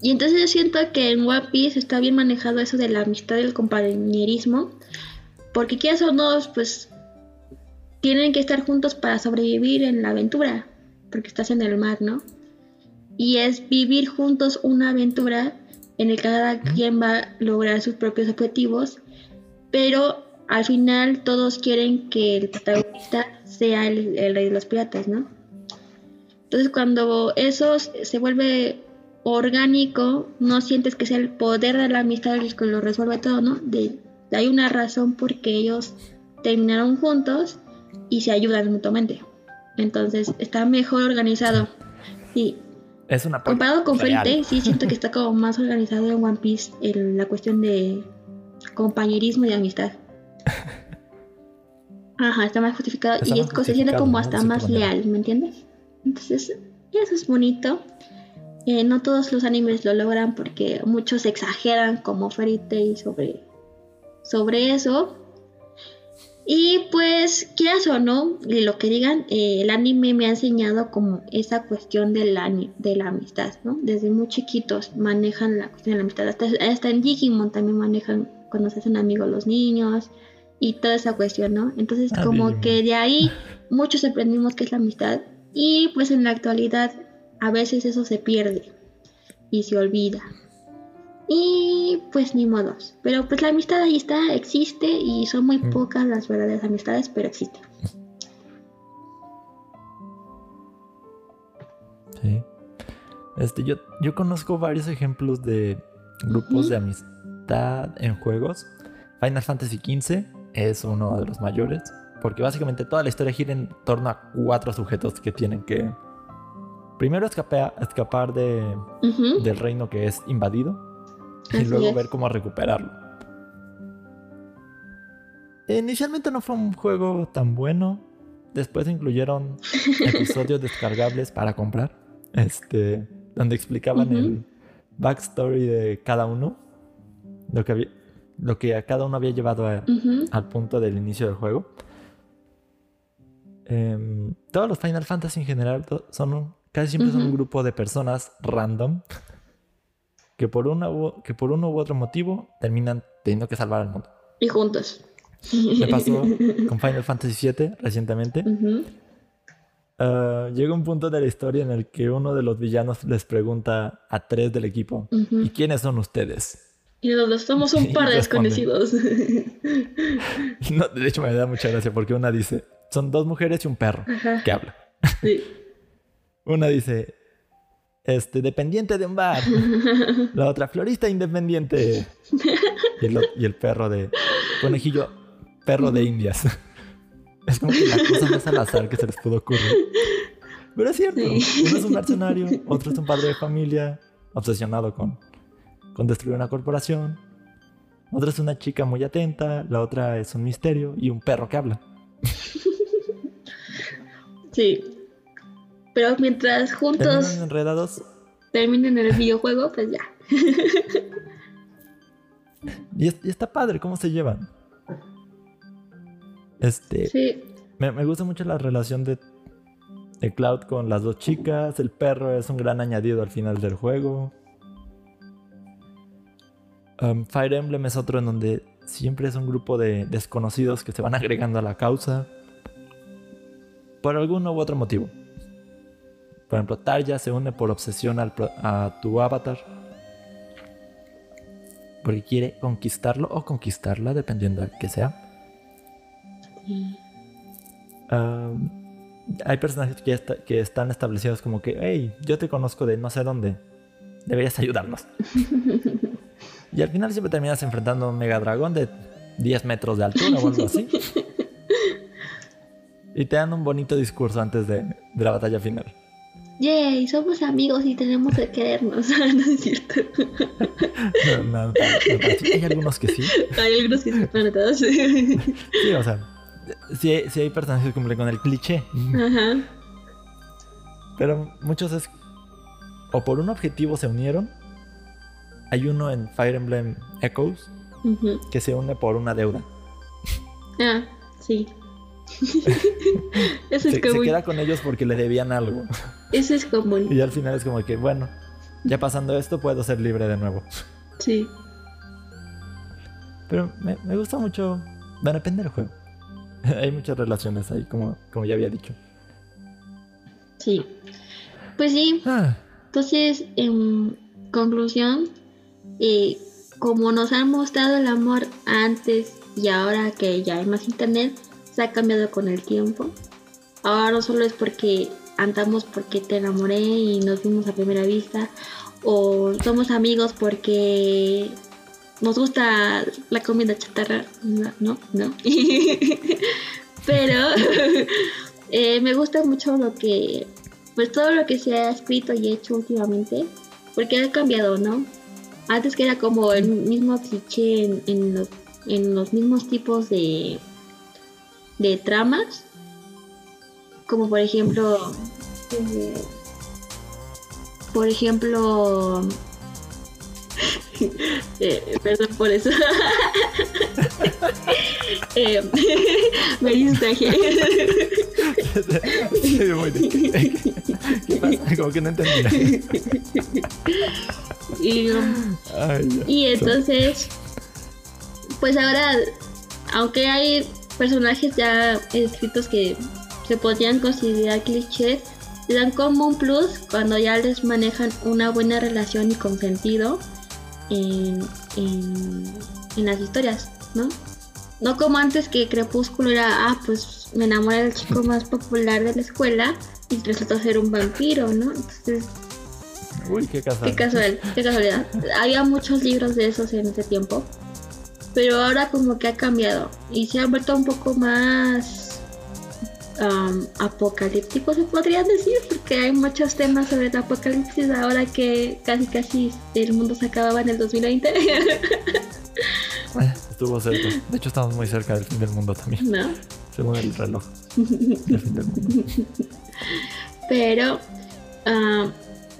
Y entonces yo siento que en One Piece está bien manejado eso de la amistad y el compañerismo. Porque quieras o no, pues tienen que estar juntos para sobrevivir en la aventura. Porque estás en el mar, ¿no? Y es vivir juntos una aventura en el que cada quien va a lograr sus propios objetivos. Pero al final todos quieren que el protagonista sea el, el rey de los piratas, ¿no? Entonces cuando eso se vuelve orgánico, no sientes que sea el poder de la amistad el que lo resuelve todo, ¿no? De, hay una razón por qué ellos terminaron juntos y se ayudan mutuamente. Entonces está mejor organizado. Sí. Es una Comparado con real. Fairy Tail, sí siento que está como más organizado en One Piece en la cuestión de compañerismo y amistad. Ajá, está más justificado Está y más es, se siente como hasta más manera. leal, ¿me entiendes? Entonces, eso es bonito. Eh, no todos los animes lo logran porque muchos exageran como Fairy Tail sobre, sobre eso. Y pues, quieras o no, de lo que digan, eh, el anime me ha enseñado como esa cuestión de la, de la amistad, ¿no? Desde muy chiquitos manejan la cuestión de la amistad. Hasta, hasta en Digimon también manejan cuando se hacen amigos los niños y toda esa cuestión, ¿no? Entonces, Ah, como que de ahí muchos aprendimos qué es la amistad y pues en la actualidad a veces eso se pierde y se olvida. Y pues ni modos. Pero pues la amistad ahí está, existe y son muy Mm. pocas las verdaderas amistades, pero existen. Sí. Este, yo, yo conozco varios ejemplos de grupos de amistad en juegos. Final Fantasy XV es uno de los mayores, porque básicamente toda la historia gira en torno a cuatro sujetos que tienen que primero escapar, escapar de, del reino que es invadido y Así luego es. ver cómo recuperarlo. Inicialmente no fue un juego tan bueno. Después incluyeron episodios descargables para comprar. Este. Donde explicaban el backstory de cada uno. Lo que había. Lo que a cada uno había llevado a- al punto del inicio del juego. Em, todos los Final Fantasy en general son un- casi siempre son un grupo de personas random que por, una u- que por uno u otro motivo terminan teniendo que salvar al mundo. Y juntos. Me pasó con Final Fantasy VII recientemente. Ah, llega un punto de la historia en el que uno de los villanos les pregunta a tres del equipo. ¿y quiénes son ustedes? Y nosotros somos un par de desconocidos. No, de hecho me da mucha gracia porque una dice, son dos mujeres y un perro Ajá. que habla. Sí. Una dice, este, dependiente de un bar. La otra, florista independiente. Y el, o- y el perro de, conejillo, perro de indias. Es como que la cosa más al azar que se les pudo ocurrir. Pero es cierto, Sí. uno es un mercenario, otro es un padre de familia, obsesionado con, con destruir una corporación. Otra es una chica muy atenta, la otra es un misterio y un perro que habla. Sí. Pero mientras juntos Terminan enredados terminen el videojuego, pues ya. y, es- y está padre cómo se llevan. Este, Sí. Me, me gusta mucho la relación de, de Cloud con las dos chicas. El perro es un gran añadido al final del juego. Um, Fire Emblem es otro en donde siempre es un grupo de desconocidos que se van agregando a la causa. Por algún u otro motivo. Por ejemplo, Tarja se une por obsesión al a tu avatar. Porque quiere conquistarlo o conquistarla, dependiendo de que sea. Um, hay personajes que, ya está- que están establecidos como que, hey, yo te conozco de no sé dónde, deberías ayudarnos. y al final siempre terminas enfrentando a un mega dragón de 10 metros de altura o algo así. y te dan un bonito discurso antes de, de la batalla final. Yay, somos amigos y tenemos que querernos. no es cierto. No, no, no, sí, hay algunos que sí. Hay algunos que se ponen todos. Sí, o sea, sí, sí hay personajes que cumplen con el cliché. Ajá. Pero muchos es. O por un objetivo se unieron. hay uno en Fire Emblem Echoes que se une por una deuda. Ah, sí. Eso es Se, se común. queda con ellos porque le debían algo. Eso es común. Y al final es como que, bueno, ya pasando esto puedo ser libre de nuevo. Sí. Pero me, me gusta mucho. Bueno, depende del juego. Hay muchas relaciones ahí, como, como ya había dicho. Sí. Pues sí, Ah, entonces, en conclusión, eh, como nos han mostrado el amor antes y ahora que ya hay más internet, se ha cambiado con el tiempo. Ahora no solo es porque andamos porque te enamoré y nos vimos a primera vista, o somos amigos porque nos gusta la comida chatarra, no, no. Pero eh, me gusta mucho lo que, pues todo lo que se ha escrito y hecho últimamente, porque ha cambiado, ¿no? Antes que era como el mismo cliché en, en los, en los mismos tipos de, de tramas, como por ejemplo, eh, por ejemplo, eh, perdón por eso. Eh, me distraje. Como que no entendía. y, Ay, ya. y entonces, pues ahora, aunque hay personajes ya escritos que se podrían considerar clichés, le dan como un plus cuando ya les manejan una buena relación y con sentido en, en, en las historias, ¿no? No como antes que Crepúsculo era, ah, pues me enamoré del chico más popular de la escuela y resultó ser un vampiro, ¿no? Entonces, Uy, qué casual. Qué casual, qué casualidad. Había muchos libros de esos en ese tiempo. Pero ahora como que ha cambiado. Y se ha vuelto un poco más am, apocalíptico, se podría decir. Porque hay muchos temas sobre el apocalipsis ahora que casi casi el mundo se acababa en el 2020. Eh, Estuvo cerca. De hecho, estamos muy cerca del fin del mundo también, ¿No? según el reloj. El fin del mundo. Pero ah,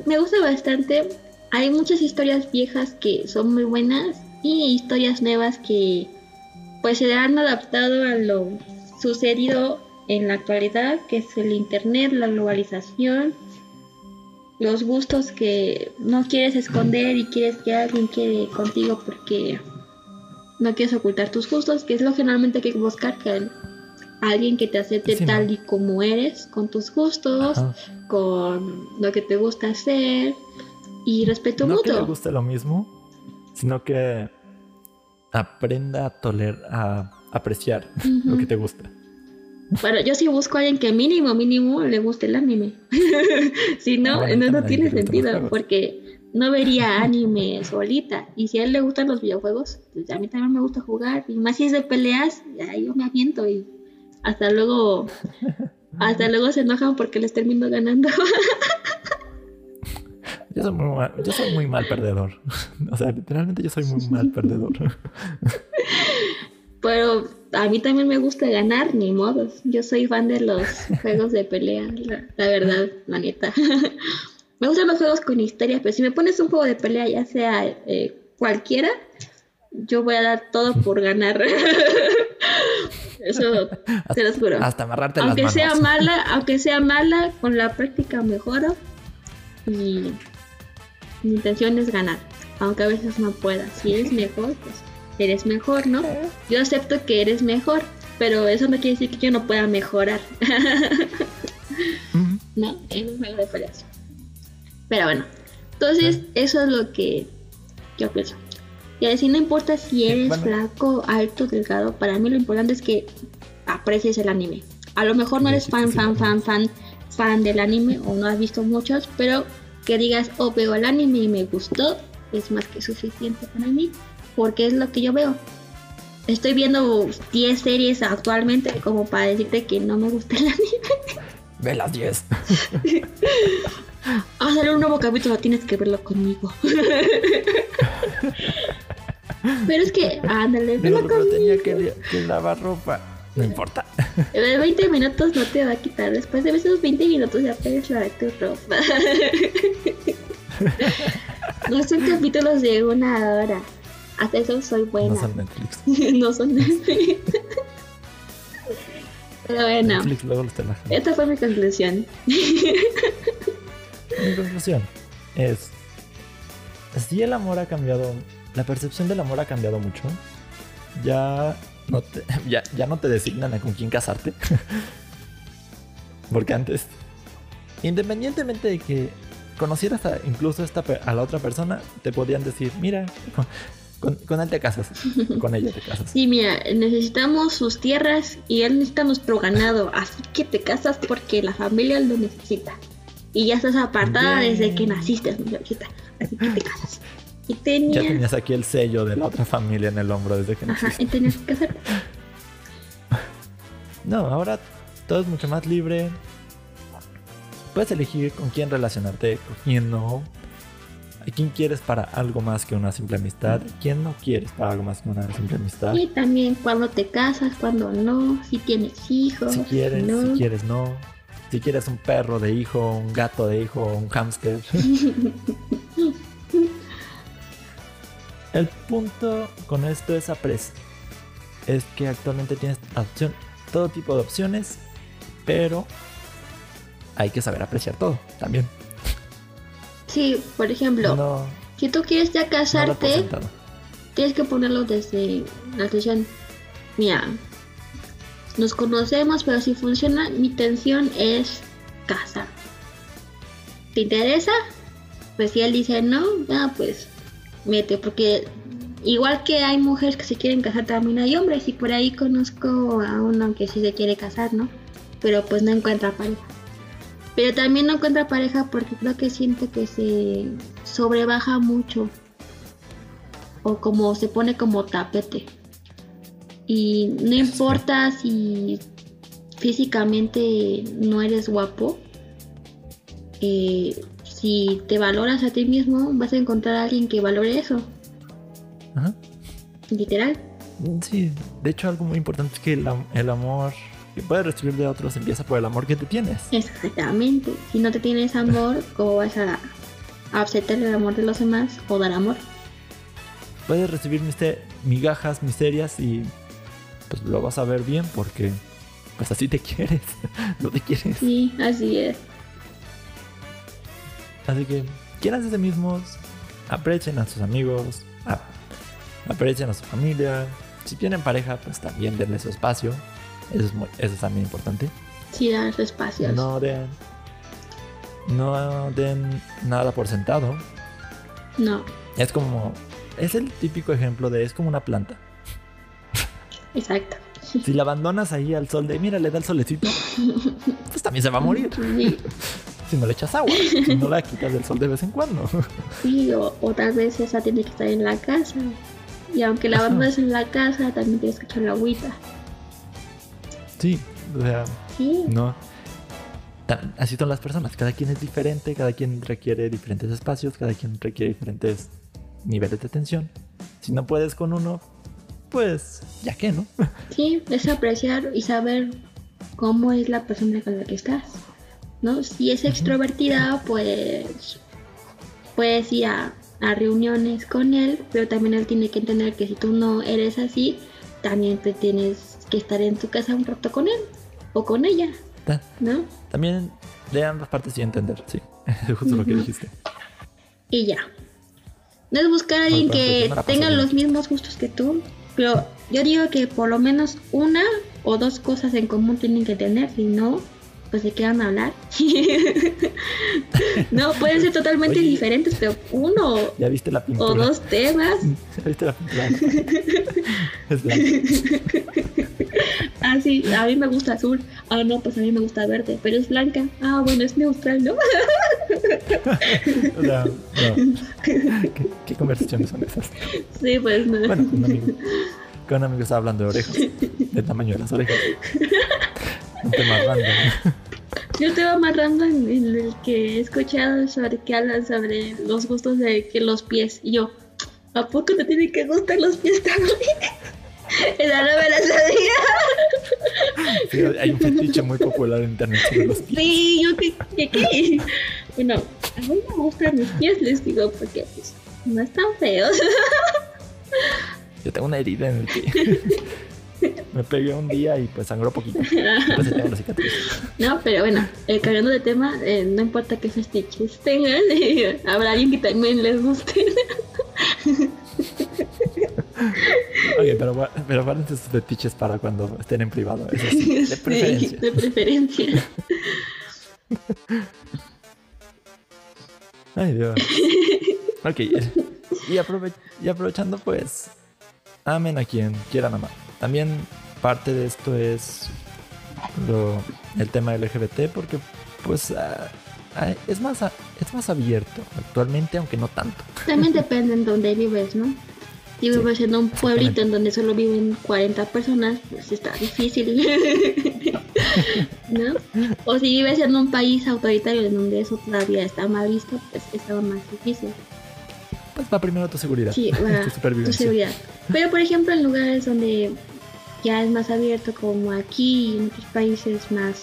me gusta bastante. Hay muchas historias viejas que son muy buenas y historias nuevas que pues se han adaptado a lo sucedido en la actualidad, que es el internet, la globalización, los gustos que no quieres esconder y quieres que alguien quede contigo porque no quieres ocultar tus gustos, que es lo generalmente que hay que buscar, que alguien que te acepte tal y como eres, con tus gustos, Ajá. con lo que te gusta hacer y respeto No que le mutuo. guste lo mismo, sino que aprenda a tolerar, a apreciar lo que te gusta. Bueno, yo sí busco a alguien que mínimo, mínimo le guste el anime. si no, Ah, no, no tiene sentido, porque no vería anime solita. Y si a él le gustan los videojuegos, pues a mí también me gusta jugar. Y más si es de peleas, ya yo me aviento y hasta luego, hasta luego se enojan porque les termino ganando. Yo soy muy mal, yo soy muy mal perdedor. O sea, literalmente yo soy muy mal perdedor. Pero a mí también me gusta ganar, ni modos. Yo soy fan de los juegos de pelea, la, la verdad, la neta. me gustan los juegos con historia, pero si me pones un juego de pelea, ya sea eh, cualquiera, yo voy a dar todo por ganar. Eso te lo juro. Hasta amarrarte Aunque las manos. sea mala, aunque sea mala, con la práctica mejoro. Y mi intención es ganar. Aunque a veces no pueda. Si eres mejor, pues eres mejor, ¿no? Yo acepto que eres mejor, pero eso no quiere decir que yo no pueda mejorar. ¿no? En un juego de peleas. Pero bueno, entonces eso es lo que yo pienso. Y así no importa si eres bueno. flaco, alto, delgado, para mí lo importante es que aprecies el anime. A lo mejor no eres sí, fan, sí, fan, sí. fan, fan, fan del anime o no has visto muchos, pero que digas, oh, veo el anime y me gustó, es más que suficiente para mí, porque es lo que yo veo. Estoy viendo 10 series actualmente como para decirte que no me gusta el anime. Ve las 10. Va a salir un nuevo capítulo, tienes que verlo conmigo. Pero es que, ándale, pero conmigo. tenía que, que lavar ropa. No importa. De 20 minutos no te va a quitar. Después de esos 20 minutos ya puedes lavar tu ropa. No son capítulos de una hora. Hasta eso soy buena. No son Netflix. no son Netflix. Pero bueno, Netflix luego esta fue mi conclusión. Mi conclusión es, si el amor ha cambiado, la percepción del amor ha cambiado mucho, ya no te, ya, ya no te designan a con quién casarte. Porque antes, independientemente de que conocieras a, incluso esta, a la otra persona, te podían decir, mira, con, con él te casas, con ella te casas. Sí, mira, necesitamos sus tierras y él necesita nuestro ganado. Así que te casas porque la familia lo necesita. Y ya estás apartada Bien. desde que naciste, muchachita. Así que te casas. Y Ya tenías... aquí el sello de la otra familia en el hombro desde que Ajá, naciste. y tenías que casarte. No, ahora todo es mucho más libre. Puedes elegir con quién relacionarte, con quién no. A quién quieres para algo más que una simple amistad. ¿Quién no quieres para algo más que una simple amistad? Y también cuando te casas, cuando no, si tienes hijos, Si quieres, no. si quieres no. Si quieres un perro de hijo, un gato de hijo, un hámster. El punto con esto es apreciar. Es que actualmente tienes opción, todo tipo de opciones, pero hay que saber apreciar todo también. Sí, por ejemplo, No, si tú quieres ya casarte, tienes que ponerlo desde la atención. Mira, nos conocemos, pero si funciona, mi intención es casar. ¿Te interesa? Pues si él dice no, ya pues mete, porque igual que hay mujeres que se quieren casar, también hay hombres, y por ahí conozco a uno que sí se quiere casar, ¿no? Pero pues no encuentra pareja. Pero también no encuentra pareja porque creo que siente que se sobrebaja mucho o como se pone como tapete. Y no importa si físicamente no eres guapo, eh, si te valoras a ti mismo, vas a encontrar a alguien que valore eso, Ajá. literal. Sí, de hecho algo muy importante es que el, am- el amor que puedes recibir de otros empieza por el amor que te tienes. Exactamente. Si no te tienes amor, ¿cómo vas a, aceptar el amor de los demás o dar amor? Puedes recibir miste- migajas, miserias y pues lo vas a ver bien porque pues así te quieres, no te quieres. Sí, así es. Así que quieran de mismos, aprecien a sus amigos, a- aprecien a su familia. Si tienen pareja, pues también denle su espacio. Eso es, muy- eso es también importante. Sí, dar espacios. No den, no den nada por sentado. no. Es como, es el típico ejemplo de, es como una planta. exacto. Si la abandonas ahí al sol de, mira, le da el solecito, pues también se va a morir. Sí, Si no le echas agua, si no la quitas del sol de vez en cuando. sí, o, o tal vez esa tiene que estar en la casa. Y aunque la abandones en la casa, también tienes que echar la agüita. Sí, o sea, Sí, no. Así son las personas, cada quien es diferente, cada quien requiere diferentes espacios, cada quien requiere diferentes niveles de atención. Si no puedes con uno, pues ya que, ¿no? sí, es apreciar y saber cómo es la persona con la que estás. ¿No? Si es extrovertida, pues puedes ir a, a reuniones con él, pero también él tiene que entender que si tú no eres así, también te tienes que estar en tu casa un rato con él o con ella, ¿no? También de ambas partes y entender, sí. Justo lo que dijiste. Y ya. No es buscar a alguien que tenga bien. los mismos gustos que tú, pero yo digo que por lo menos una o dos cosas en común tienen que tener, si no, pues se quedan a hablar. no, pueden ser totalmente Oye. diferentes, pero uno ¿Ya viste la pintura? o dos temas. ¿Ya viste la pintura? es blanca. Ah, sí, a mí me gusta azul. Ah, no, pues a mí me gusta verde, pero es blanca. Ah, bueno, es neutral, ¿no? O sea, no. ¿Qué, qué conversaciones son esas? sí, pues no. Bueno, con un amigo. Con un amigo estaba hablando de orejas. Del tamaño de las orejas. Un tema random. Yo te va amarrando en, el que he escuchado sobre que hablan sobre los gustos de que los pies. Y yo, ¿a poco te tienen que gustar los pies también? Esa no me la sabía. Sí, hay un fetiche muy popular en internet sobre los pies. Sí, yo qué, qué, qué. Bueno, a mostrar mis pies, les digo, porque pues, no están feos. Yo tengo una herida en el pie. Me pegué un día y pues sangró poquito. Pues tengo la cicatriz. No, pero bueno, eh, cambiando de tema, eh, no importa qué fetiches tengan, eh, habrá alguien que también les guste. Ok, pero, pero guarden sus fetiches para cuando estén en privado. Eso sí, de Sí, preferencia. de preferencia. Ay, Dios. Ok. Y, aprove- y aprovechando, pues, amen a quien quieran amar. También parte de esto es lo- el tema LGBT, porque, pues, ah, ah, es, más, a- es más abierto actualmente, aunque no tanto. También depende en dónde vives, ¿no? Si Sí, vives en un pueblito en donde solo viven 40 personas, pues está difícil. ¿No? O si vives en un país autoritario en donde eso todavía está mal visto, pues está más difícil. Pues va primero tu seguridad, Sí, va, tu tu supervivencia. seguridad. Pero por ejemplo en lugares donde ya es más abierto como aquí y en otros países más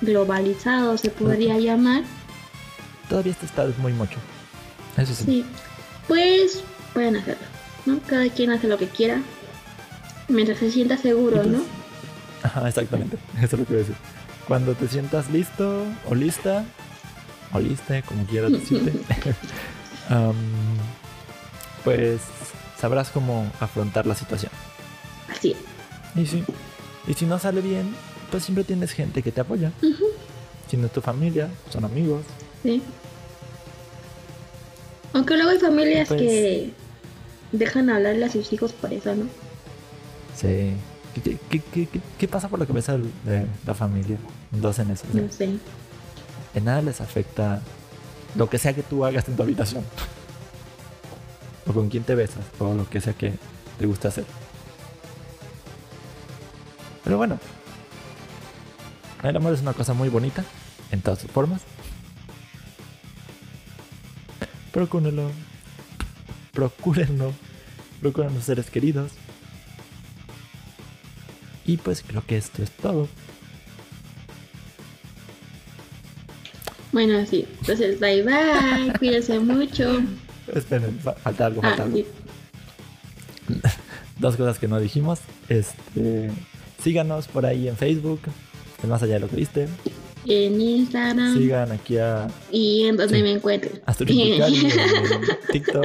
globalizados se podría llamar, Todavía este estado es muy mucho. Eso sí. sí, pues pueden hacerlo, ¿no? Cada quien hace lo que quiera mientras se sienta seguro, ¿no? Ajá, exactamente. Eso es lo que voy a decir. Cuando te sientas listo o lista, o lista, como quieras decirte, pues sabrás cómo afrontar la situación. Así es. Y si, y si no sale bien, pues siempre tienes gente que te apoya. Si no es tu familia, son amigos. Sí. Aunque luego hay familias Pues- que dejan hablarle a sus hijos por eso, ¿no? Sí. ¿Qué, qué, qué, qué- qué- qué pasa por la cabeza de la familia? Dos en eso. No sé. En nada les afecta lo que sea que tú hagas en tu habitación. O con quién te besas. O lo que sea que te guste hacer. Pero bueno. El amor es una cosa muy bonita. En todas sus formas. Procúrenlo. Procúrenlo. Procuren los seres queridos. Y pues creo que esto es todo. Bueno, sí. Entonces, bye bye. Cuídense mucho. Esperen, fa- falta algo, Ah, falta algo. sí. dos cosas que no dijimos. Este, síganos por ahí en Facebook, en más allá de lo que viste. En Instagram Sigan aquí a y en donde Sí. me encuentren. Astrid Yukari en TikTok.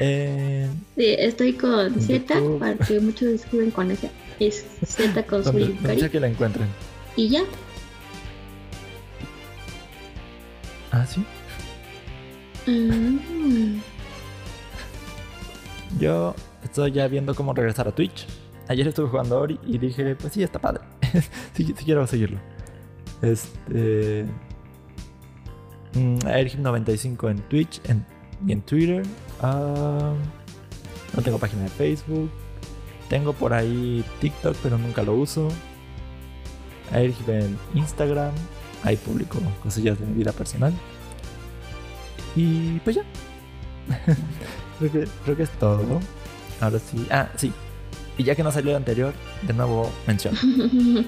En, Sí, estoy con Z, porque muchos escriben con ese. Es Z con su donde, donde sea que la encuentren. Y ya. Mm. Yo estoy ya viendo cómo regresar a Twitch. Ayer estuve jugando Ori y dije, pues sí, está padre. sí, sí quiero seguirlo. Este. mm, Airhim95 en Twitch en- y en Twitter. Ah, no tengo página de Facebook. Tengo por ahí TikTok, pero nunca lo uso. Airhim en Instagram. Ahí publico cosillas de mi vida personal. Y pues ya. creo, que, creo que es todo. Ahora sí. Ah, sí. Y ya que no salió el anterior, de nuevo menciono.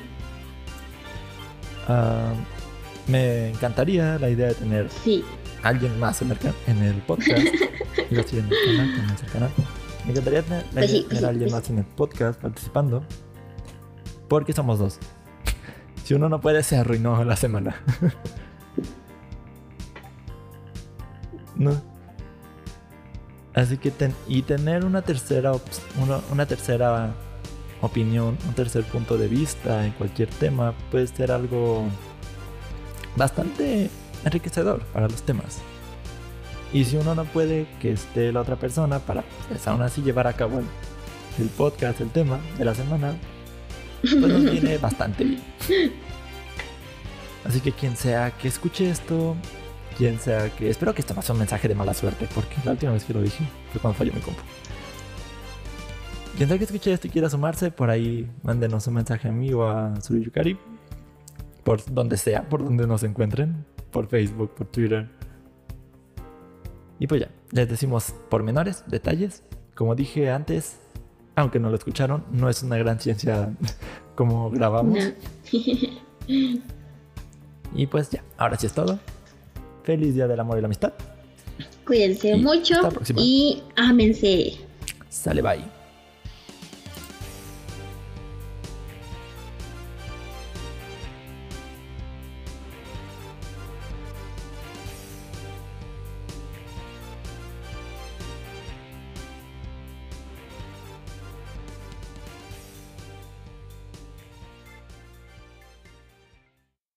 Ah, me encantaría la idea de tener sí. alguien más en el, en el podcast. En el canal, no es el canal. Me encantaría tener, la Pues idea sí, de pues tener sí, alguien pues más en el podcast participando. Porque somos dos. Si uno no puede, se arruinó la semana. No. Así que ten- y tener una tercera una, una tercera opinión, un tercer punto de vista en cualquier tema puede ser algo bastante enriquecedor para los temas. Y si uno no puede que esté la otra persona para pues, aún así llevar a cabo el, el podcast, el tema de la semana, pues nos viene bastante bien. Así que quien sea que escuche esto, quien sea que... Espero que esto no sea un mensaje de mala suerte, porque la última vez que lo dije fue cuando falló mi compu. Quien sea que escuche esto y quiera sumarse, por ahí mándenos un mensaje a mí o a Suriyukari. Por donde sea, por donde nos encuentren. Por Facebook, por Twitter. Y pues ya, les decimos pormenores, detalles. Como dije antes, aunque no lo escucharon, no es una gran ciencia como grabamos. No. Y pues ya, ahora sí es todo. Feliz día del amor y la amistad. Cuídense Y mucho y ámense. Sale, bye.